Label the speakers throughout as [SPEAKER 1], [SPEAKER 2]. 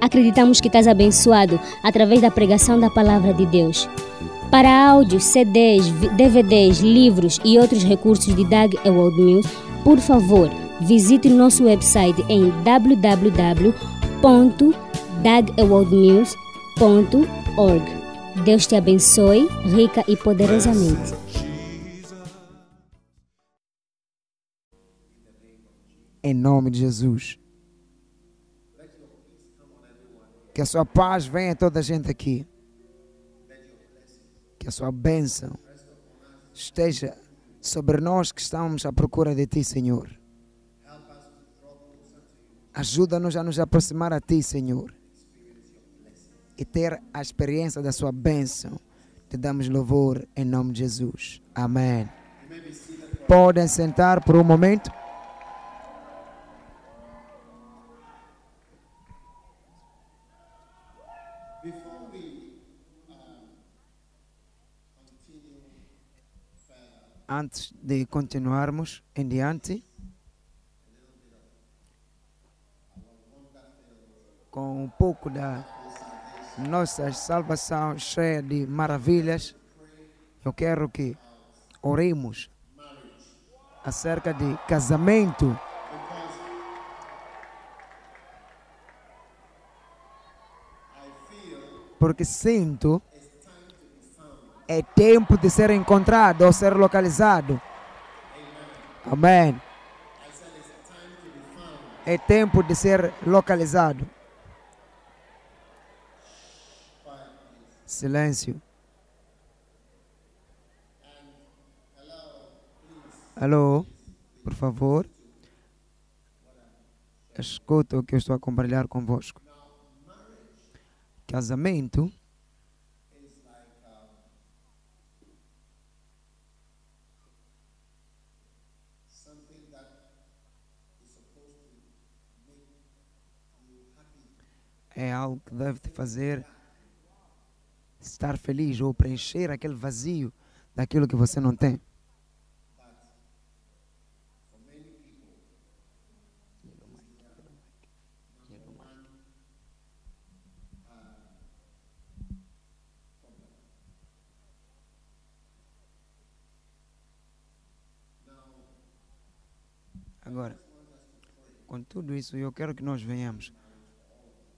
[SPEAKER 1] Acreditamos que estás abençoado através da pregação da palavra de Deus. Para áudios, CDs, DVDs, livros e outros recursos de Doug Ewald Mills, por favor, visite nosso website em www.dagewaldmills.org. Deus te abençoe rica e poderosamente.
[SPEAKER 2] Em nome de Jesus. Que a sua paz venha a toda a gente aqui. Que a sua bênção esteja sobre nós que estamos à procura de Ti, Senhor. Ajuda-nos a nos aproximar a Ti, Senhor. E ter a experiência da Sua bênção. Te damos louvor em nome de Jesus. Amém. Podem sentar por um momento. Antes de continuarmos em diante, com um pouco da nossa salvação cheia de maravilhas, eu quero que oremos acerca de casamento. Porque sinto é tempo de ser encontrado ou ser localizado. Amém. É tempo de ser localizado. Silêncio. Alô, por favor. Escuta o que eu estou a compartilhar convosco. Casamento é algo que deve te fazer estar feliz ou preencher aquele vazio daquilo que você não tem. Agora, com tudo isso, eu quero que nós venhamos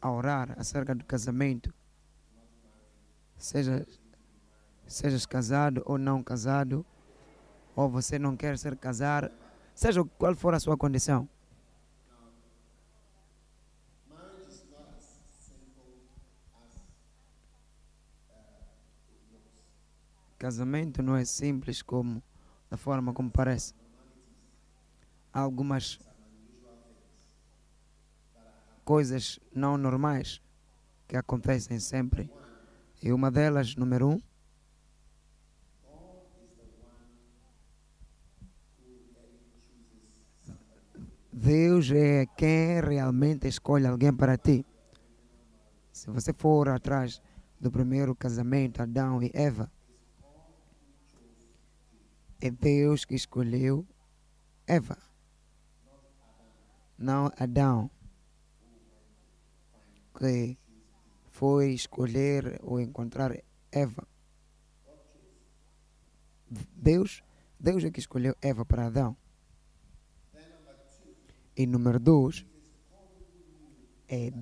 [SPEAKER 2] a orar acerca do casamento, seja sejas casado ou não casado, ou você não quer ser casado, seja qual for a sua condição. Casamento não é simples como da forma como parece. Há algumas coisas não normais que acontecem sempre. E uma delas, número um, Deus é quem realmente escolhe alguém para ti. Se você for atrás do primeiro casamento, Adão e Eva, é Deus que escolheu Eva, não Adão que foi escolher ou encontrar Eva. Deus, Deus é que escolheu Eva para Adão. E número dois, é,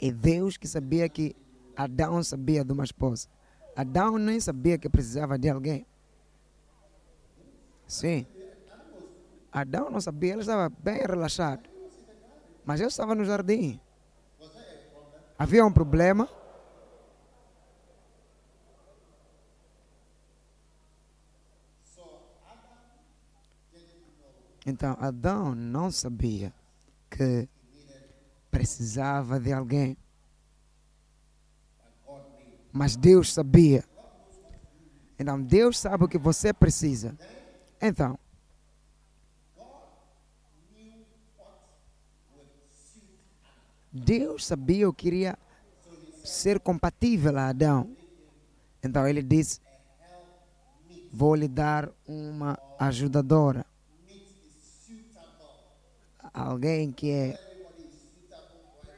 [SPEAKER 2] é Deus que sabia que Adão sabia de uma esposa. Adão nem sabia que precisava de alguém. Sim. Adão não sabia, ele estava bem relaxado. Mas eu estava no jardim. Havia um problema. Então Adão não sabia que precisava de alguém. Mas Deus sabia. Então Deus sabe o que você precisa. Então, Deus sabia que queria ser compatível a Adão. Então ele disse: Vou lhe dar uma ajudadora. Alguém que é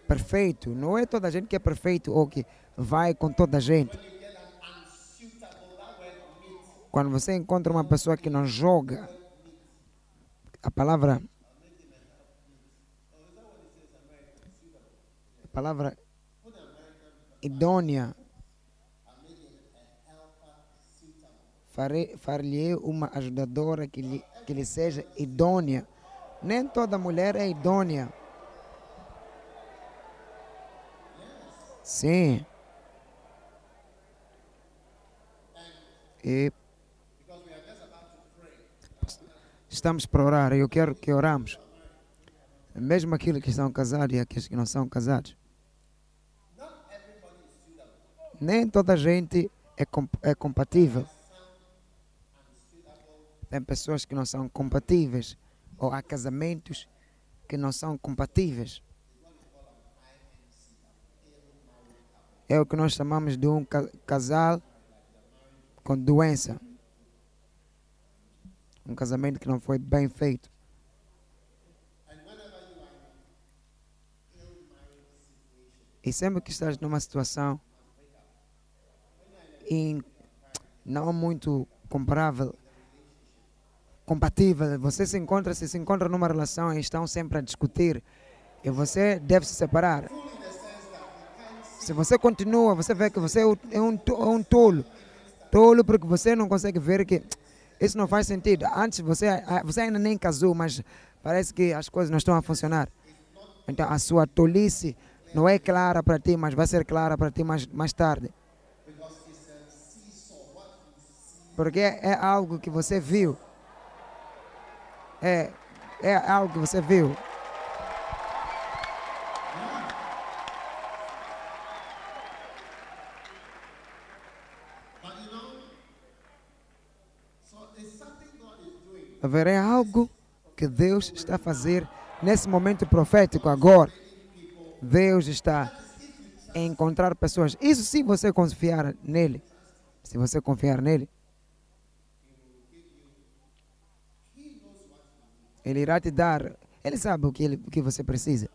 [SPEAKER 2] perfeito. Não é toda a gente que é perfeito ou que vai com toda a gente. Quando você encontra uma pessoa que não joga, a palavra. Palavra idônea. Far-lhe uma ajudadora que lhe, que lhe seja idônea. Nem toda mulher é idônea. Sim. E estamos para orar. Eu quero que oramos. Mesmo aqueles que são casados e aqueles que não são casados. Nem toda a gente é, é compatível. Tem pessoas que não são compatíveis. Ou há casamentos que não são compatíveis. É o que nós chamamos de um casal com doença. Um casamento que não foi bem feito. E sempre que estás numa situação in, não muito comparável, compatível, você se encontra, se se encontra numa relação e estão sempre a discutir, e você deve se separar. Se você continua, você vê que você é um, é um tolo. Tolo porque você não consegue ver que isso não faz sentido. Antes você, você ainda nem casou, mas parece que as coisas não estão a funcionar. Então a sua tolice não é clara para ti, mas vai ser clara para ti mais, mais tarde. Porque é algo que você viu. É, é algo que você viu. haverá algo que Deus está a fazer nesse momento profético agora. Deus está a encontrar pessoas. Isso se você confiar nele. Se você confiar nele. Ele irá te dar. Ele sabe o que, ele, o que você precisa.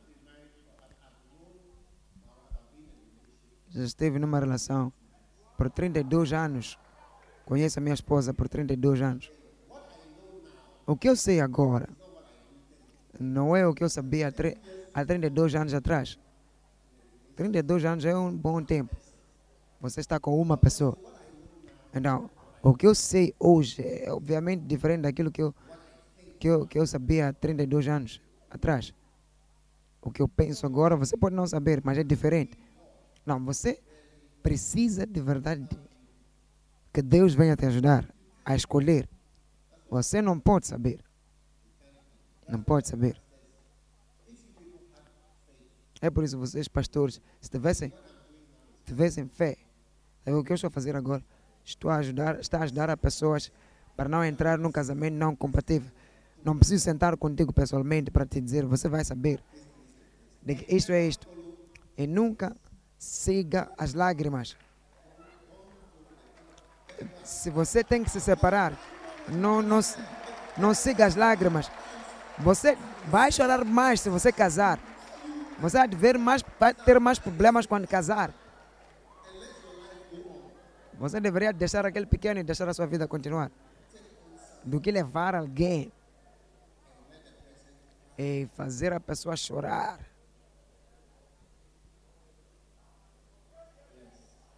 [SPEAKER 2] Já esteve numa relação por 32 anos. Conheço a minha esposa por 32 anos. O que eu sei agora não é o que eu sabia há 32 anos atrás. 32 anos é um bom tempo. Você está com uma pessoa. Então, o que eu sei hoje é obviamente diferente daquilo que eu, que eu, que eu sabia há 32 anos atrás. O que eu penso agora, você pode não saber, mas é diferente. Não, você precisa de verdade que Deus venha te ajudar a escolher você não pode saber. Não pode saber. É por isso vocês, pastores, se tivessem, tivessem fé, é o que eu estou a fazer agora. Estou a ajudar, está a ajudar as pessoas para não entrar num casamento não compatível. Não preciso sentar contigo pessoalmente para te dizer, você vai saber de que isto é isto. E nunca siga as lágrimas. Se você tem que se separar, não, não, não siga as lágrimas. Você vai chorar mais se você casar. Você vai, ver mais, vai ter mais problemas quando casar. Você deveria deixar aquele pequeno e deixar a sua vida continuar. Do que levar alguém e fazer a pessoa chorar.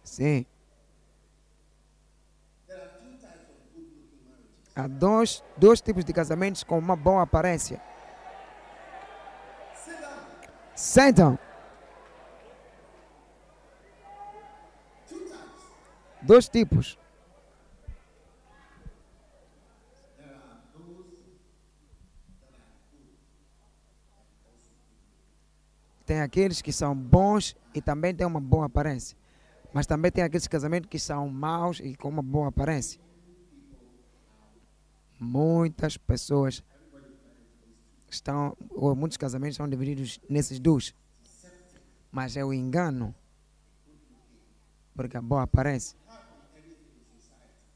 [SPEAKER 2] Sim. Há dois, dois tipos de casamentos com uma boa aparência. Sentam. Dois tipos. Tem aqueles que são bons e também têm uma boa aparência. Mas também tem aqueles casamentos que são maus e com uma boa aparência. Muitas pessoas estão, ou muitos casamentos são divididos nesses dois. Mas é o engano. Porque a boa aparece.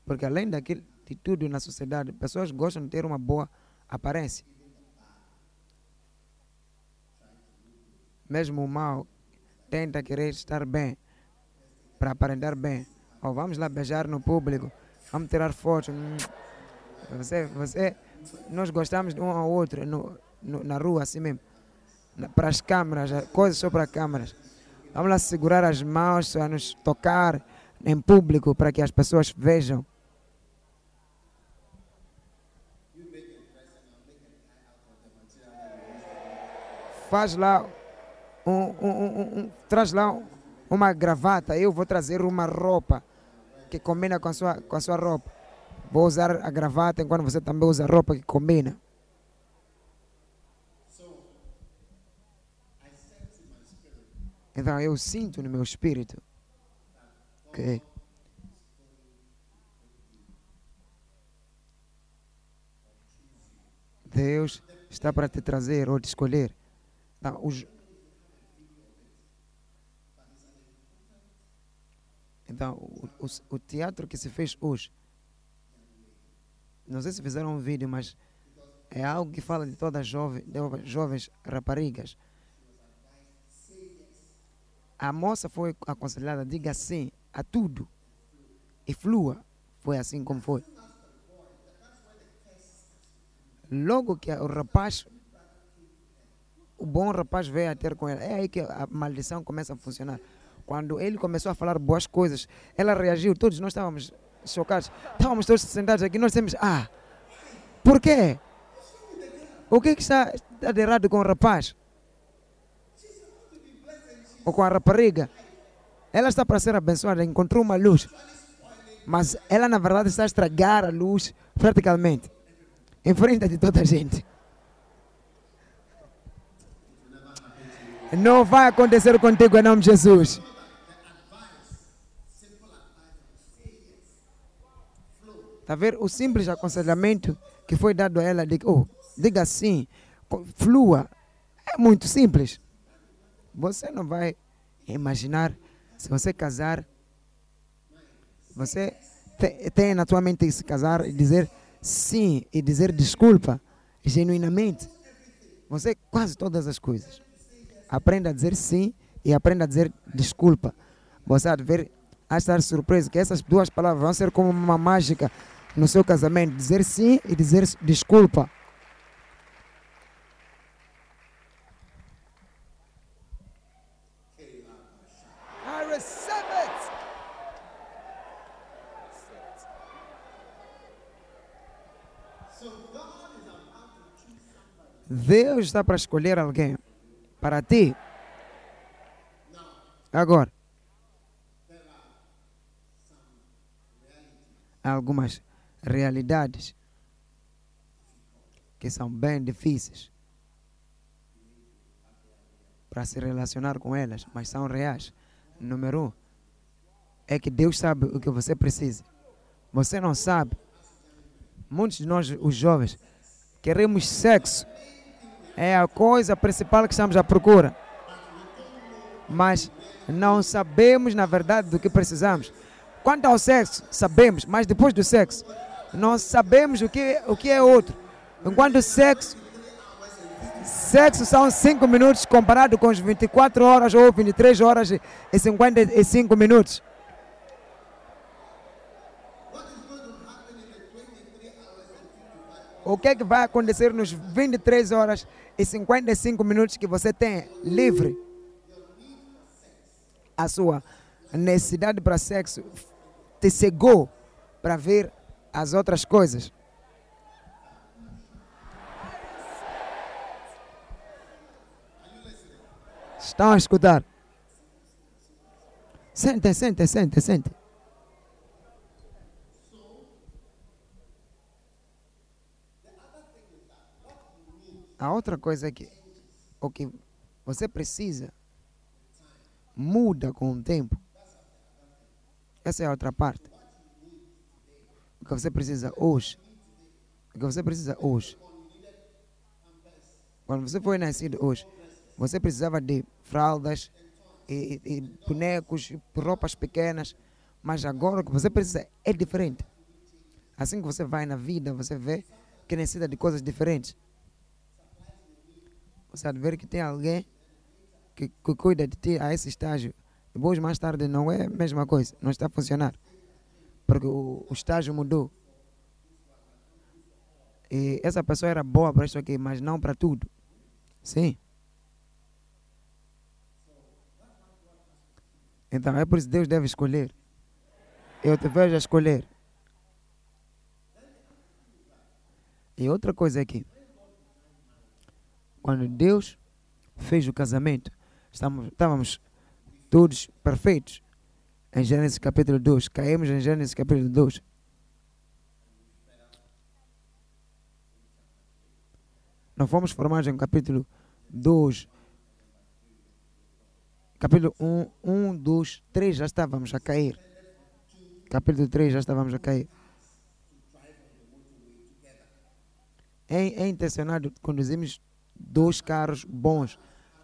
[SPEAKER 2] Porque além daquilo, de tudo na sociedade, pessoas gostam de ter uma boa aparência.
[SPEAKER 3] Mesmo o mal tenta querer estar bem, para aparentar bem. Ou vamos lá beijar no público, vamos tirar fotos. Hum. Você, você, nós gostamos de um ao outro no, no, na rua, assim mesmo. Para as câmeras, coisas só para câmeras. Vamos lá segurar as mãos, a nos tocar em público para que as pessoas vejam. Faz lá um, um, um, traz lá uma gravata, eu vou trazer uma roupa que combina com a sua, com a sua roupa. Vou usar a gravata enquanto você também usa a roupa que combina. Então eu sinto no meu espírito que Deus está para te trazer ou te escolher. Então, os, então o, o, o teatro que se fez hoje, não sei se fizeram um vídeo, mas é algo que fala de todas as jovens, jovens raparigas a moça foi aconselhada, diga sim a tudo e flua. Foi assim como foi. Logo que o rapaz, o bom rapaz veio a ter com ela, é aí que a maldição começa a funcionar. Quando ele começou a falar boas coisas, ela reagiu, todos nós estávamos chocados. Estávamos todos sentados aqui, nós temos, ah, por quê? O que, que está, está de errado com o rapaz? ou com a rapariga, ela está para ser abençoada, encontrou uma luz. Mas ela, na verdade, está a estragar a luz praticamente em frente de toda a gente. Não vai acontecer contigo em nome de Jesus. Está a ver? O simples aconselhamento que foi dado a ela de oh, diga sim, flua. É muito simples. Você não vai imaginar se você casar, você tem na tua mente se casar e dizer sim e dizer desculpa genuinamente. Você quase todas as coisas. Aprenda a dizer sim e aprenda a dizer desculpa. Você vai ver, a estar surpreso que essas duas palavras vão ser como uma mágica no seu casamento. Dizer sim e dizer desculpa. Deus está para escolher alguém para ti. Agora, algumas realidades que são bem difíceis para se relacionar com elas, mas são reais. Número um é que Deus sabe o que você precisa. Você não sabe. Muitos de nós, os jovens, queremos sexo é a coisa principal que estamos à procura. Mas não sabemos, na verdade, do que precisamos. Quanto ao sexo, sabemos, mas depois do sexo, não sabemos o que, o que é outro. Enquanto sexo, sexo são 5 minutos comparado com os 24 horas ou 23 horas e 55 minutos. o que, é que vai acontecer nos 23 horas e 55 minutos que você tem livre. A sua necessidade para sexo te cegou para ver as outras coisas. Estão a escutar? Sente, sente, sente, sente. A outra coisa é que o que você precisa muda com o tempo. Essa é a outra parte. Que você precisa hoje. Que você precisa hoje. Quando você foi nascido hoje, você precisava de fraldas e, e, e bonecos, roupas pequenas. Mas agora o que você precisa é diferente. Assim que você vai na vida, você vê que necessita de coisas diferentes. Você ver que tem alguém que, que cuida de ti a esse estágio, depois mais tarde não é a mesma coisa, não está a funcionar. Porque o, o estágio mudou. E essa pessoa era boa para isso aqui, mas não para tudo. Sim. Então é por isso que Deus deve escolher. Eu te vejo a escolher. E outra coisa aqui. Quando Deus fez o casamento, estávamos, estávamos todos perfeitos. Em Gênesis capítulo 2. Caímos em Gênesis capítulo 2. Não fomos formados em capítulo 2. Capítulo 1, 1, 2, 3 já estávamos a cair. Capítulo 3 já estávamos a cair. É, é intencionado conduzirmos dois carros bons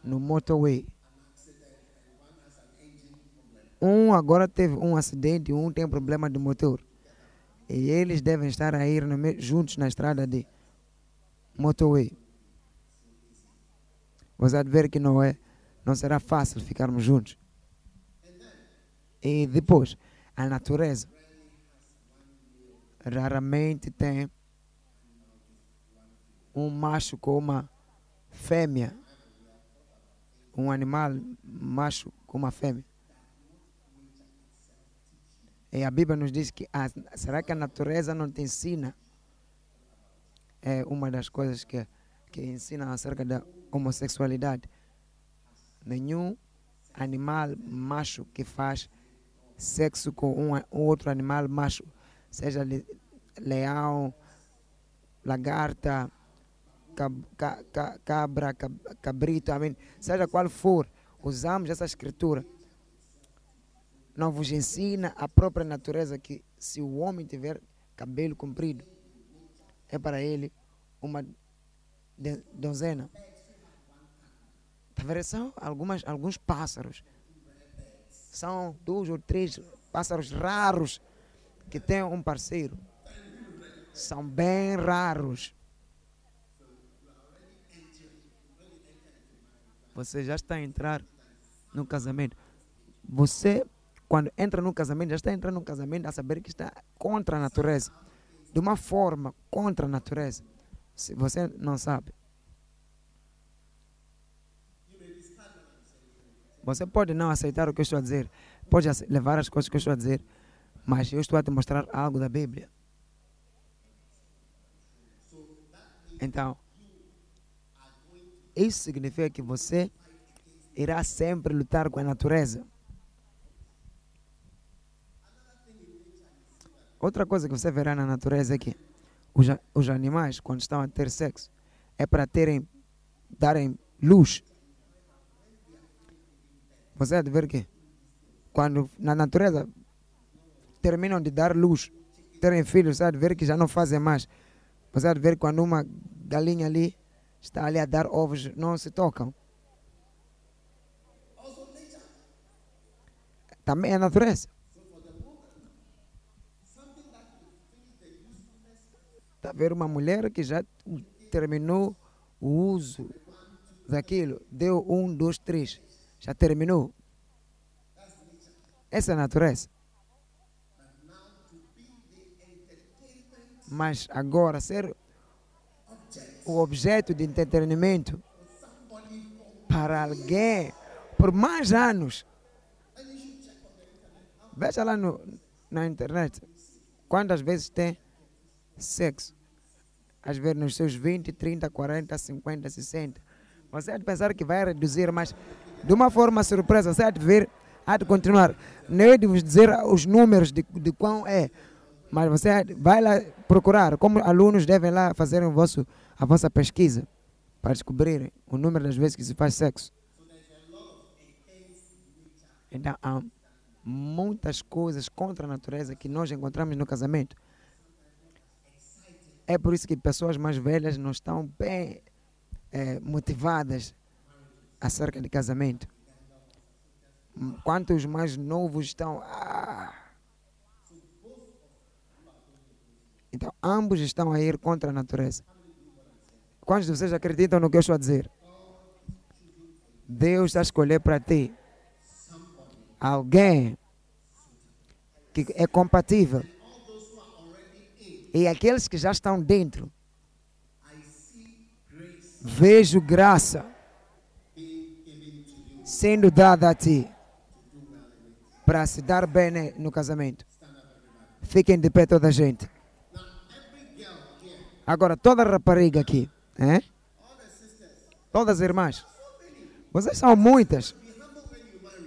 [SPEAKER 3] no motorway. Um agora teve um acidente, um tem problema de motor. E eles devem estar a ir juntos na estrada de motorway. Você vai ver que não é, não será fácil ficarmos juntos. E depois, a natureza raramente tem um macho com uma fêmea, um animal macho com uma fêmea. E a Bíblia nos diz que a, será que a natureza não te ensina? É uma das coisas que, que ensina acerca da homossexualidade. Nenhum animal macho que faz sexo com um, outro animal macho, seja leão, lagarta, cab, ca, ca, cabra, cab, cabrito, amém. seja qual for, usamos essa escritura. Não vos ensina a própria natureza que se o homem tiver cabelo comprido, é para ele uma donzena. Tá São algumas, alguns pássaros. São dois ou três pássaros raros que têm um parceiro. São bem raros. Você já está a entrar no casamento. Você, quando entra no casamento, já está entrando no casamento a saber que está contra a natureza. De uma forma contra a natureza. Se você não sabe. Você pode não aceitar o que eu estou a dizer, pode levar as coisas que eu estou a dizer, mas eu estou a te mostrar algo da Bíblia. Então, isso significa que você irá sempre lutar com a natureza. Outra coisa que você verá na natureza é que os, os animais, quando estão a ter sexo, é para terem, darem luz. Você há de ver que quando na natureza terminam de dar luz, terem filhos, você há de ver que já não fazem mais. Você há de ver quando uma galinha ali está ali a dar ovos, não se tocam. Também é natureza. Está a ver uma mulher que já terminou o uso daquilo. Deu um, dois, três. Já terminou. Essa é a natureza. Mas agora ser o objeto de entretenimento para alguém por mais anos. Veja lá no, na internet quantas vezes tem sexo. Às vezes nos seus 20, 30, 40, 50, 60. Você há de pensar que vai reduzir, mas de uma forma surpresa, você há de ver, há de continuar. Não é de vos dizer os números de, de quão é, mas você vai lá procurar, como alunos devem lá fazer o vosso a vossa pesquisa para descobrir o número das vezes que se faz sexo. Então, há muitas coisas contra a natureza que nós encontramos no casamento. É por isso que pessoas mais velhas não estão bem é, motivadas acerca de casamento. Quanto os mais novos estão. Ah. Então, ambos estão a ir contra a natureza. Quantos de vocês acreditam no que eu estou a dizer? Deus está a escolher para ti alguém que é compatível. E aqueles que já estão dentro, vejo graça sendo dada a ti para se dar bem ne- no casamento. Fiquem de pé toda a gente. Agora, toda rapariga aqui, hein? todas as irmãs, vocês são muitas.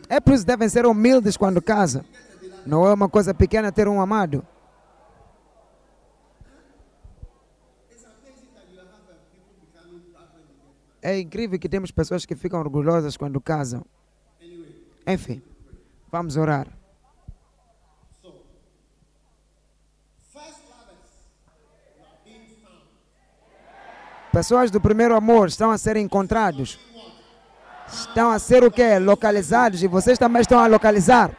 [SPEAKER 3] É por isso que devem ser humildes quando casam. Não é uma coisa pequena ter um amado. É incrível que temos pessoas que ficam orgulhosas quando casam. Enfim, vamos orar. Pessoas do primeiro amor estão a ser encontrados. Estão a ser o quê? Localizados. E vocês também estão a localizar.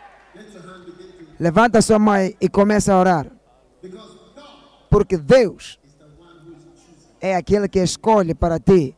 [SPEAKER 3] Levanta sua mão e começa a orar. Porque Deus é aquele que escolhe para ti.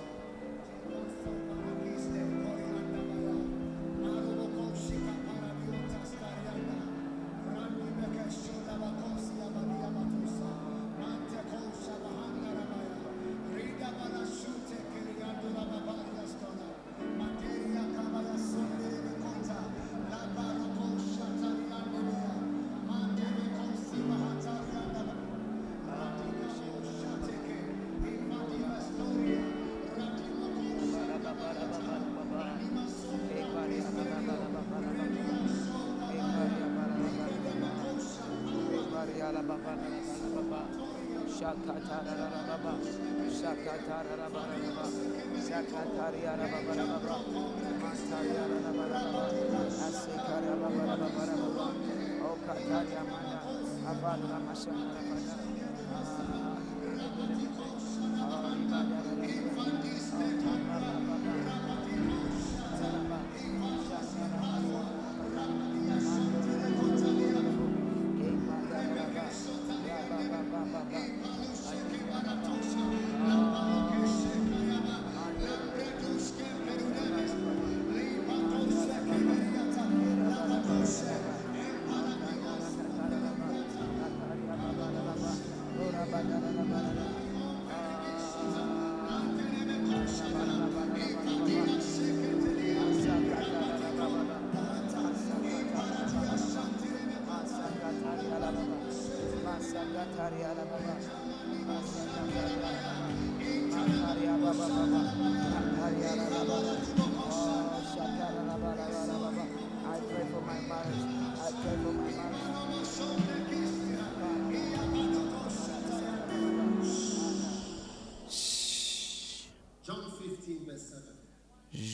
[SPEAKER 3] ทะ
[SPEAKER 4] ทะระ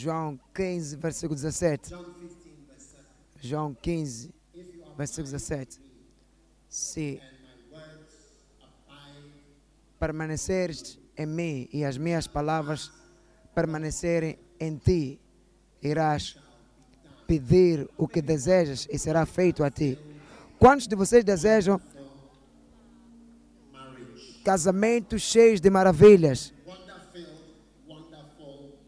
[SPEAKER 3] João 15, versículo 17.
[SPEAKER 4] John 15, verse 7.
[SPEAKER 3] João 15,
[SPEAKER 4] If you abide
[SPEAKER 3] versículo 17. Se permaneceres em mim e as minhas palavras permanecerem em ti, irás pedir o que desejas e será feito a ti. Quantos de vocês desejam casamentos cheios de maravilhas?
[SPEAKER 4] Wonderful, wonderful,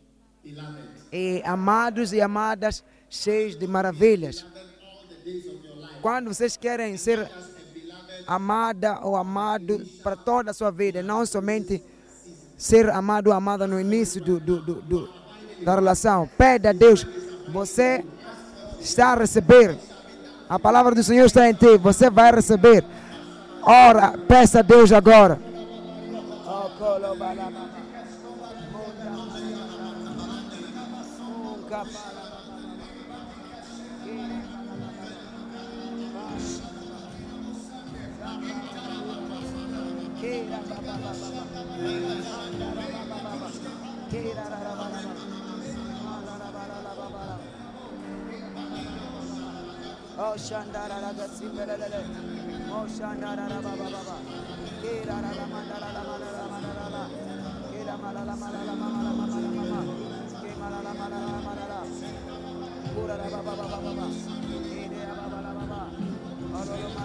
[SPEAKER 4] beloved.
[SPEAKER 3] E amados e amadas cheios de maravilhas. Quando vocês querem ser amada ou amado para toda a sua vida, não somente ser amado ou amada no início do, do- do- do- da relação. Pede a Deus, você está a receber. A palavra do Senhor está em ti, você vai receber. Ora, peça a Deus agora.
[SPEAKER 2] Oh Oh Shandara Gasimberele, Oh Shandara Baba Baba, Kira Ramandara Ramana Ramana, Kira Malala Malala Mama Mama Mama, Kimala Malala Malala, Kura Baba Baba Baba, Kira Baba Baba, Baba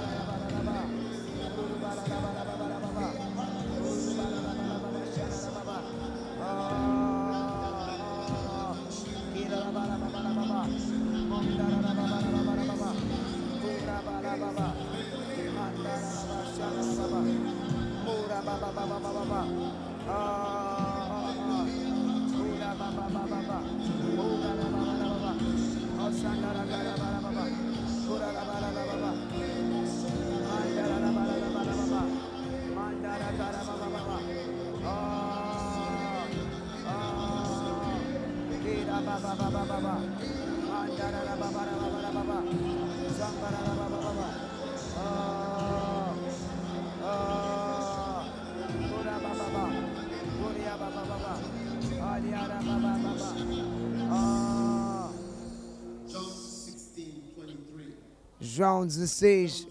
[SPEAKER 2] João 16,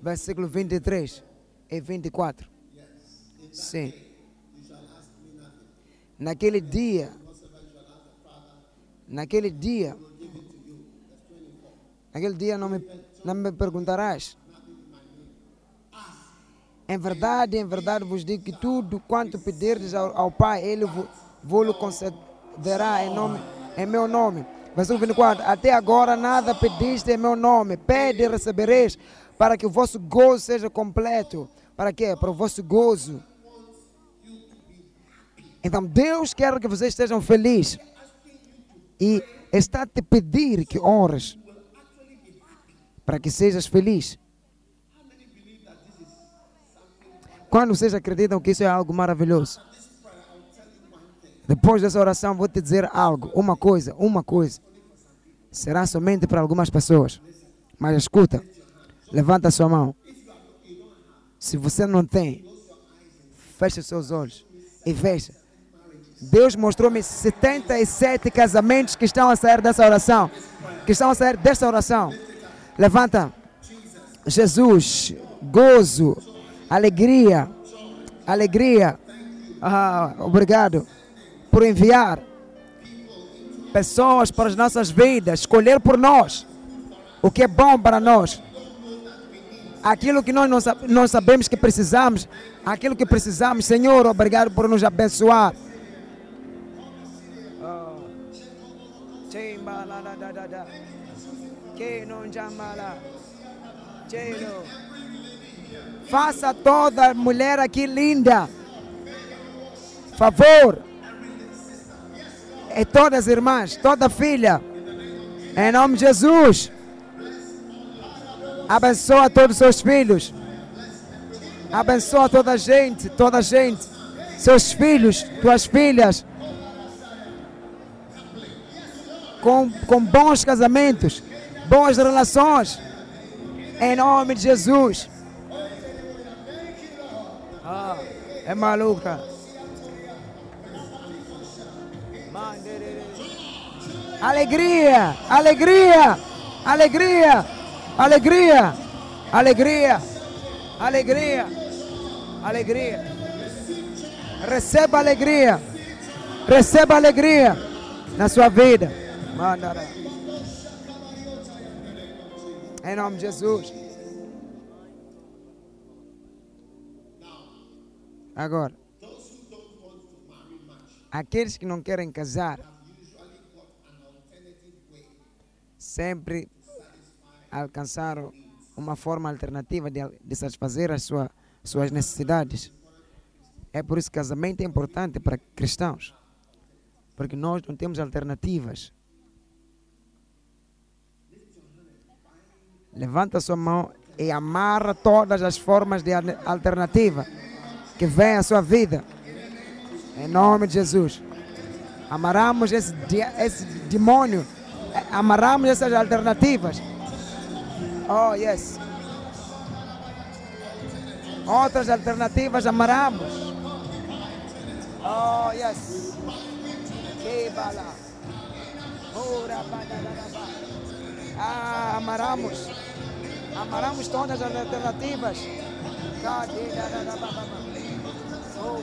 [SPEAKER 2] versículo 23 e 24. Sim. Naquele dia, naquele dia, naquele dia não me, não me perguntarás. Em verdade, em verdade vos digo que tudo quanto pedirdes ao, ao Pai, Ele vo- vos concederá em, nome, em meu nome. Versículo 24. Até agora nada pediste em meu nome. Pede e recebereis, para que o vosso gozo seja completo. Para quê? Para o vosso gozo. Então Deus quer que vocês estejam felizes. E está a te pedir que ores. Para que sejas feliz. Quando vocês acreditam que isso é algo maravilhoso? Depois dessa oração, vou te dizer algo, uma coisa, uma coisa. Será somente para algumas pessoas. Mas escuta, levanta a sua mão. Se você não tem, feche os seus olhos e veja. Deus mostrou-me 77 casamentos que estão a sair dessa oração. Que estão a sair desta oração. Levanta. Jesus, gozo, alegria, alegria. Ah, obrigado por enviar pessoas para as nossas vidas, escolher por nós o que é bom para nós. Aquilo que nós não, sa- não sabemos que precisamos, aquilo que precisamos, Senhor, obrigado por nos abençoar. Oh. Faça toda mulher aqui linda. Favor. E todas as irmãs, toda filha. Em nome de Jesus. Abençoa todos os seus filhos. Abençoa toda a gente, toda a gente. Seus filhos, tuas filhas. Com, com bons casamentos, boas relações. Em nome de Jesus. Ah, é maluca. Alegria, alegria, alegria, alegria, alegria, alegria, alegria. Receba alegria, receba alegria na sua vida. Mandará. Em nome de Jesus. Agora, aqueles que não querem casar sempre alcançaram uma forma alternativa de, de satisfazer as sua, suas necessidades. É por isso que casamento é importante para cristãos, porque nós não temos alternativas. Levanta sua mão e amarra todas as formas de al- alternativa que vem à sua vida. Em nome de Jesus. Amarramos esse, esse demônio. Amarramos essas alternativas. Oh, yes. Outras alternativas amaramos. Oh, yes. Que bala. Ah, amaramos. Amaramos todas as alternativas. Oh,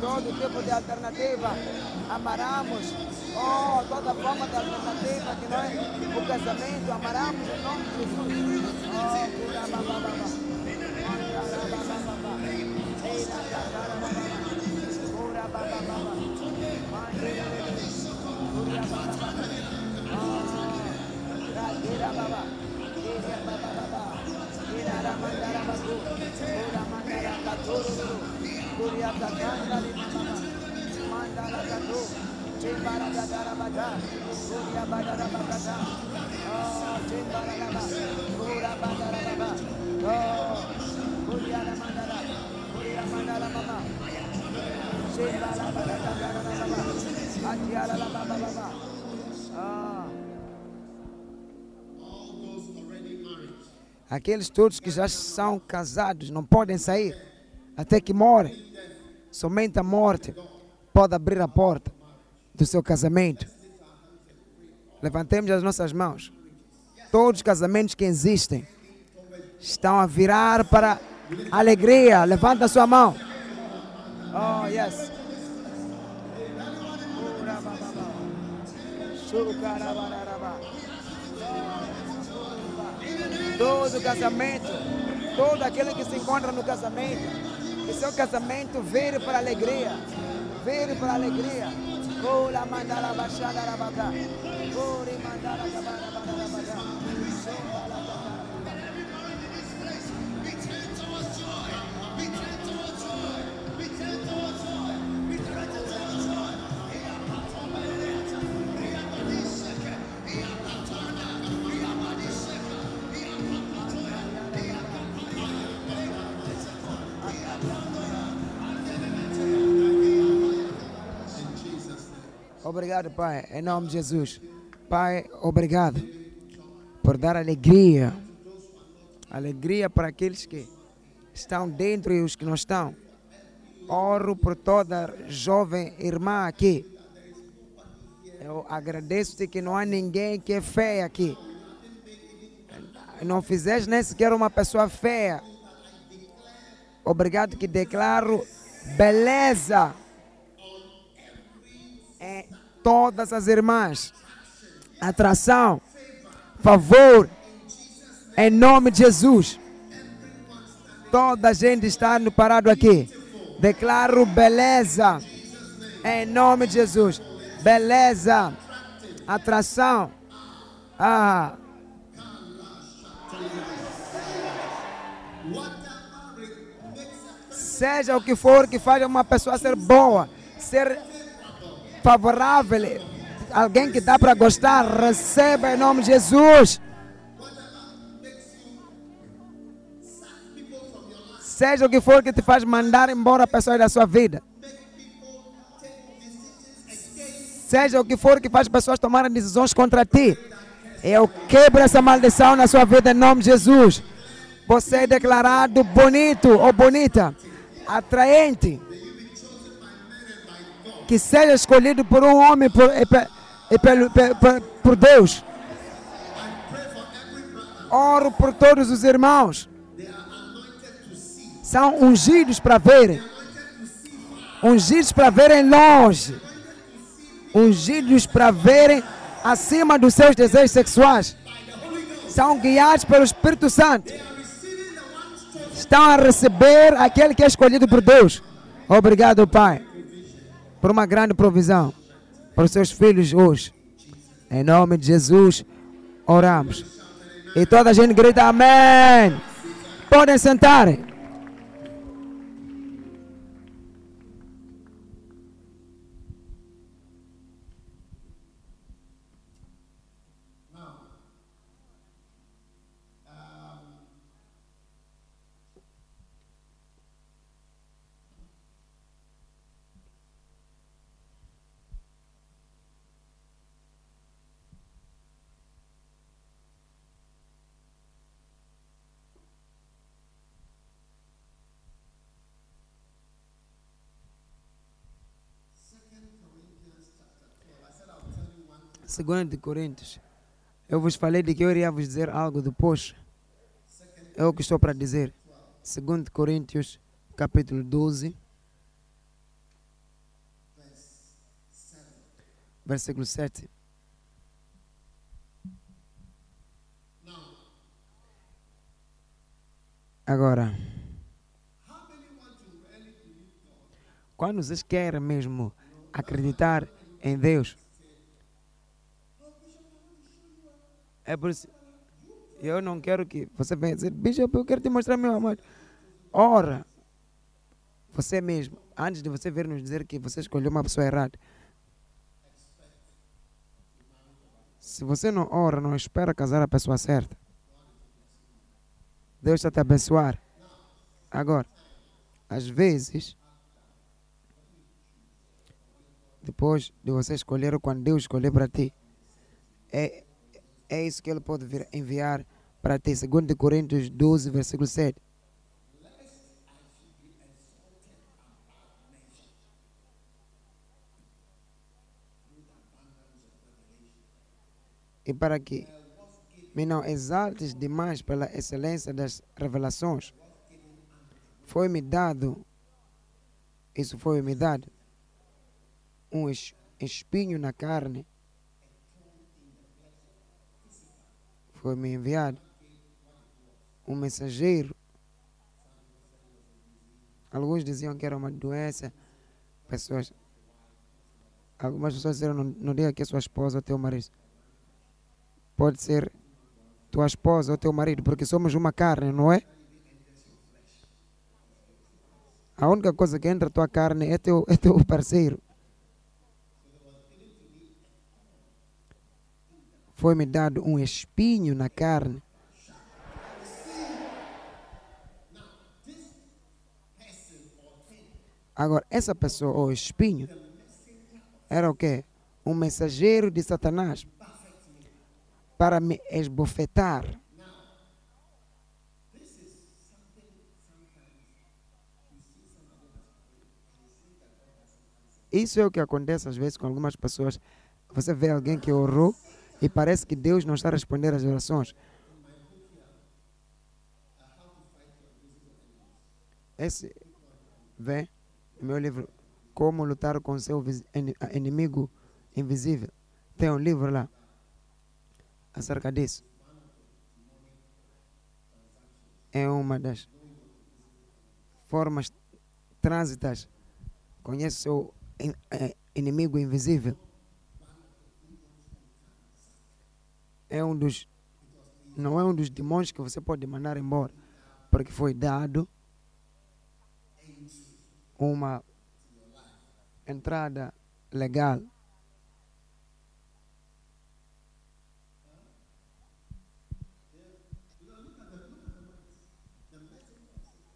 [SPEAKER 2] Todo tipo de alternativa. Amaramos. Oh, toda forma de alternativa que não é o casamento. Amaramos em nome de Jesus. Oh, Aqueles todos que já são casados não podem sair até que morem. Somente a morte pode abrir a porta do seu casamento. Levantemos as nossas mãos. Todos os casamentos que existem estão a virar para alegria. Levanta a sua mão. Oh, yes. Todo casamento, todo aquele que se encontra no casamento, que seu casamento vire para alegria, vire para alegria. Ola mandala baixada rabacá, ori mandala cabara Obrigado, Pai, em nome de Jesus. Pai, obrigado por dar alegria. Alegria para aqueles que estão dentro e os que não estão. Oro por toda jovem irmã aqui. Eu agradeço-te que não há ninguém que é feia aqui. Não fizeste nem sequer uma pessoa feia. Obrigado que declaro beleza em todas as irmãs. Atração, favor, em nome de Jesus. Toda a gente está no parado aqui. Declaro beleza, em nome de Jesus. Beleza, atração. Ah, seja o que for que faz uma pessoa ser boa, ser favorável, alguém que dá para gostar, receba em nome de Jesus. Seja o que for que te faz mandar embora pessoas da sua vida. Seja o que for que faz pessoas tomarem decisões contra ti. Eu quebro essa maldição na sua vida em nome de Jesus. Você é declarado bonito ou bonita, atraente que seja escolhido por um homem por, e, e por Deus. Oro por todos os irmãos. São ungidos para verem. Ungidos para verem longe. Ungidos para verem acima dos seus desejos sexuais. São guiados pelo Espírito Santo. Estão a receber aquele que é escolhido por Deus. Obrigado, Pai por uma grande provisão para os seus filhos hoje. Em nome de Jesus, oramos. E toda a gente grita amém. Podem sentar. Segundo de Coríntios. Eu vos falei de que eu iria vos dizer algo depois. É o que estou para dizer. Segundo de Coríntios, capítulo 12. Versículo 7. Agora, quando vocês querem mesmo acreditar em Deus, é por isso. Eu não quero que você venha dizer, Bishop, eu quero te mostrar meu amor. Ora, você mesmo, antes de você vir nos dizer que você escolheu uma pessoa errada. Se você não ora, não espera casar a pessoa certa. Deus está te abençoar. Agora, às vezes, depois de você escolher quando Deus escolher para ti, é, é isso que Ele pode vir enviar para ti. 2 Coríntios 12, versículo 7. E para que me não exaltes demais pela excelência das revelações, foi-me dado, isso foi-me dado, um es- espinho na carne, foi-me enviado um mensageiro. Alguns diziam que era uma doença, pessoas, algumas pessoas disseram, não diga que é sua esposa ou teu marido. Pode ser tua esposa ou teu marido, porque somos uma carne, não é? A única coisa que entra tua carne é teu, é teu parceiro. Foi-me dado um espinho na carne. Agora, essa pessoa, ou espinho, era o quê? Um mensageiro de Satanás para me esbofetar. Isso é o que acontece às vezes com algumas pessoas. Você vê alguém que orou e parece que Deus não está a responder às orações. Esse, vê, no meu livro, Como Lutar com Seu Ini- Inimigo Invisível. Tem um livro lá acerca disso. É uma das formas trânsitas. Conhece o eh, inimigo invisível. É um dos. Não é um dos demônios que você pode mandar embora. Porque foi dado uma entrada legal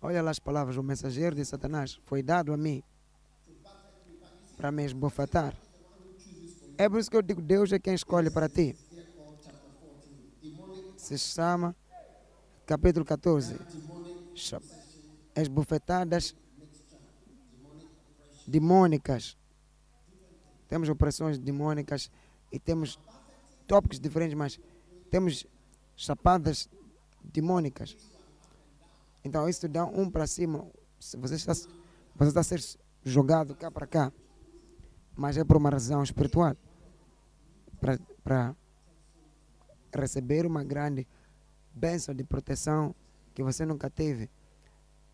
[SPEAKER 2] Olha lá as palavras, o mensageiro de Satanás foi dado a mim para me esbofetar. É por isso que eu digo, Deus é quem escolhe para ti. Se chama, capítulo 14, cha- esbofetadas demônicas. Temos opressões demônicas e temos tópicos diferentes, mas temos chapadas demônicas. Então isso dá um para cima. Você está, você está a ser jogado cá para cá. Mas é por uma razão espiritual. Para receber uma grande bênção de proteção que você nunca teve.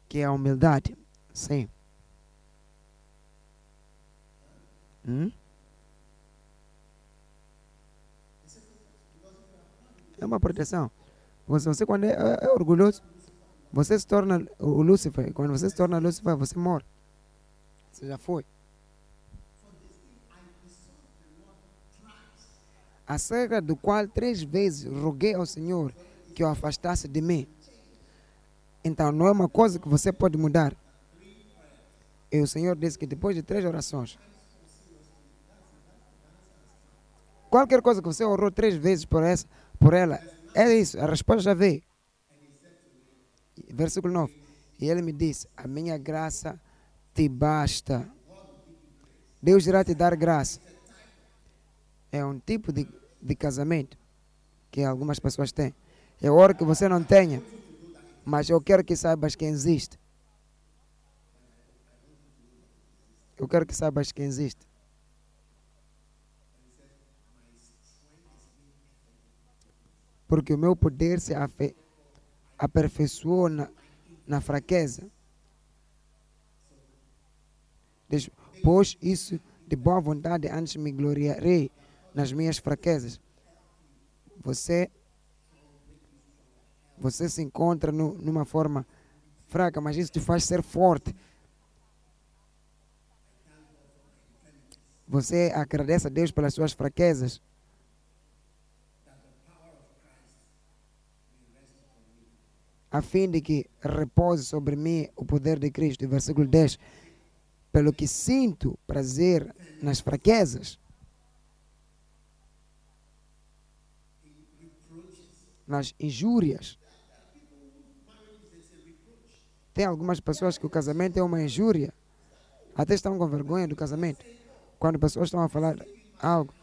[SPEAKER 2] Que é a humildade. Sim. Hum? É uma proteção. Você, você quando é, é- é orgulhoso, você se torna o Lúcifer. Quando você se torna Lúcifer, você morre. Você já foi. Acerca do qual três vezes roguei ao Senhor que o afastasse de mim. Então não é uma coisa que você pode mudar. E o Senhor disse que depois de três orações, qualquer coisa que você orou três vezes por, essa, por ela, é isso, a resposta já veio. Versículo 9. E ele me disse: A minha graça te basta. Deus irá te dar graça. É um tipo de, de casamento que algumas pessoas têm. Eu oro que você não tenha, mas eu quero que saibas que existe. Eu quero que saibas que existe. Porque o meu poder se aperfeiçoou na, na fraqueza. Pois isso de boa vontade antes me gloriarei nas minhas fraquezas. Você você se encontra nu- numa forma fraca, mas isso te faz ser forte. Você agradece a Deus pelas suas fraquezas. A fim de que repouse sobre mim o poder de Cristo. Versículo 10. Pelo que sinto prazer nas fraquezas, nas injúrias. Tem algumas pessoas que o casamento é uma injúria. Até estão com vergonha do casamento. Quando pessoas estão a falar algo,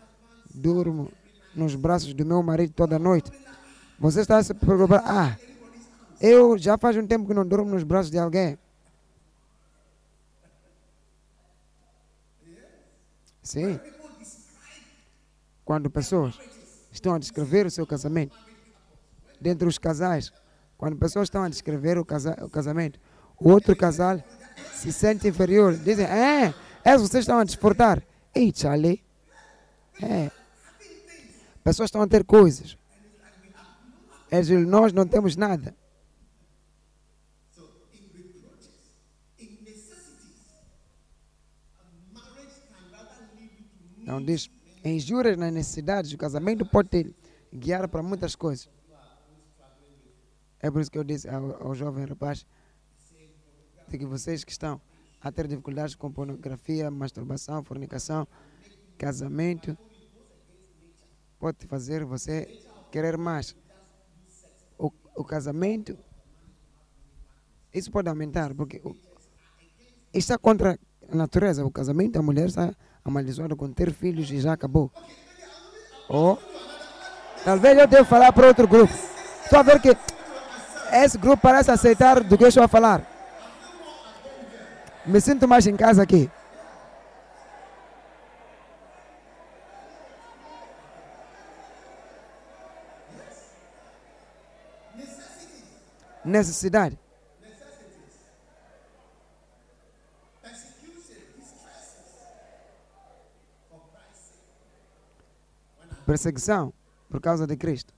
[SPEAKER 2] durmo nos braços do meu marido toda noite. Você está a se preocupar. Ah, eu já faz um tempo que não durmo nos braços de alguém. Sim. Quando pessoas estão a descrever o seu casamento, dentre os casais, quando pessoas estão a descrever o, casa, o casamento, o outro casal se sente inferior. Dizem, é, é, vocês estão a desportar. Ei, Charlie. É. Pessoas estão a ter coisas. Eles, nós não temos nada. Não diz, em juras nas necessidades, o casamento pode te guiar para muitas coisas. É por isso que eu disse ao, ao jovem rapaz de que vocês que estão a ter dificuldades com pornografia, masturbação, fornicação, casamento, pode fazer você querer mais. O, o casamento, isso pode aumentar, porque o, está contra a natureza. O casamento, a mulher está amaldiçoada com ter filhos e já acabou. Ou, talvez eu devo falar para outro grupo. A ver que esse grupo parece aceitar do que eu estou a falar. Me sinto mais em casa aqui. Necessidade. Perseguição por causa de Cristo.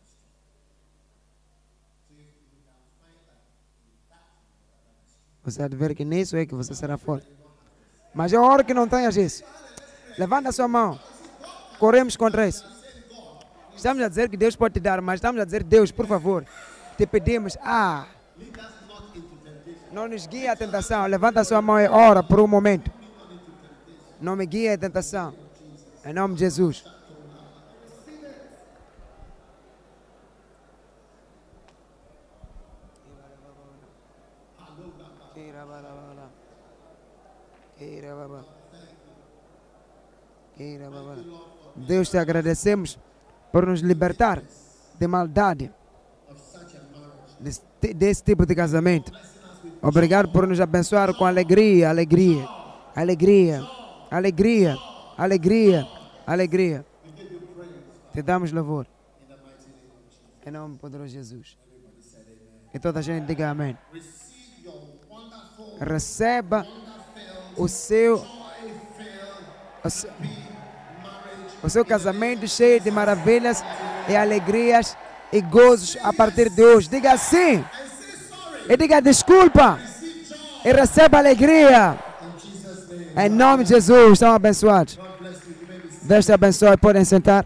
[SPEAKER 2] Você há ver que nisso é que você será forte. Mas é hora que não tenhas isso. Levanta a sua mão. Corremos contra isso. Estamos a dizer que Deus pode te dar, mas estamos a dizer, Deus, por favor, te pedimos, ah, não nos guia a tentação. Levanta a sua mão e ora por um momento. Não me guia a tentação. Em nome de Jesus. Deus te agradecemos por nos libertar de maldade desse, desse tipo de casamento. Obrigado por nos abençoar com alegria, alegria, alegria, alegria, alegria, alegria. Te damos louvor. Em nome poderoso de Jesus. E toda a gente diga amém. Receba o seu, o seu, o seu casamento cheio de maravilhas e alegrias e gozos a partir de hoje. Diga sim. E diga desculpa. E receba alegria. Em nome de Jesus. Estão abençoados. Deus te abençoe. Podem sentar.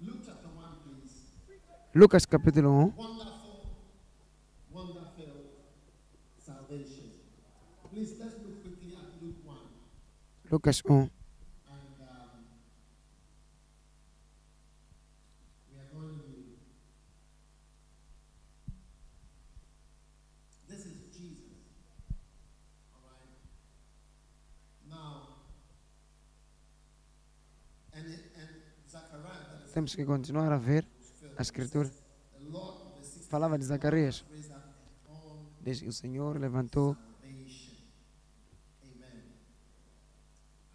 [SPEAKER 4] Luke chapter 1, please.
[SPEAKER 2] Lucas capítulo 1.
[SPEAKER 4] Wonderful, wonderful salvation. Please let's look quickly at Luke 1.
[SPEAKER 2] Lucas 1.
[SPEAKER 4] And um, we are going to. This is Jesus. All right. Now, and, it, and Zachariah, that is
[SPEAKER 2] Temos que continuar a ver a escritura. Falava de Zacarias. Diz que o Senhor levantou.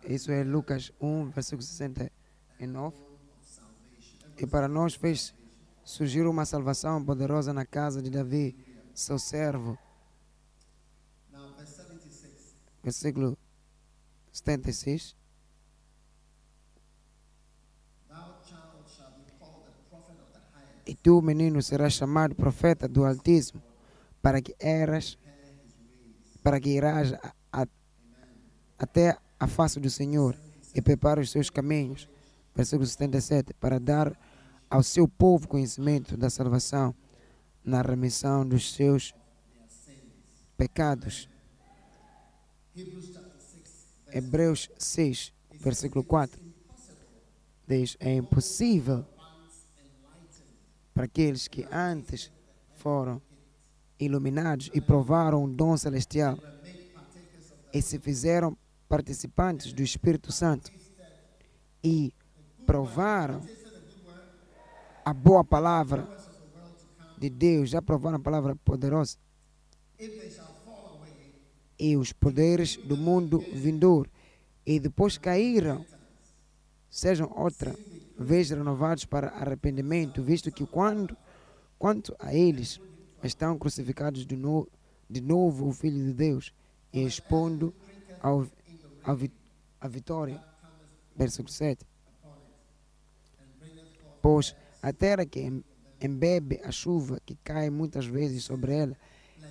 [SPEAKER 2] Isso é Lucas 1, versículo 69. E para nós fez surgir uma salvação poderosa na casa de Davi, seu servo.
[SPEAKER 4] Now, verse 76.
[SPEAKER 2] Versículo 76. E tu, menino, serás chamado profeta do Altíssimo, para que eras, para que irás a- a- até a face do Senhor e prepara os seus caminhos. Versículo 77. Para dar ao seu povo conhecimento da salvação na remissão dos seus pecados.
[SPEAKER 4] Hebrews chapter 6.
[SPEAKER 2] Hebreus 6, versículo 4. Diz: É impossível para aqueles que antes foram iluminados e provaram o dom celestial e se fizeram participantes do Espírito Santo e provaram a boa palavra de Deus, já provaram a palavra poderosa e os poderes do mundo vindouro e depois caíram, sejam outra vez renovados para arrependimento, visto que quando quanto a eles estão crucificados de, no, de novo o Filho de Deus e expondo ao, ao, a vitória. Versículo 7. Pois a terra que em- embebe a chuva que cai muitas vezes sobre ela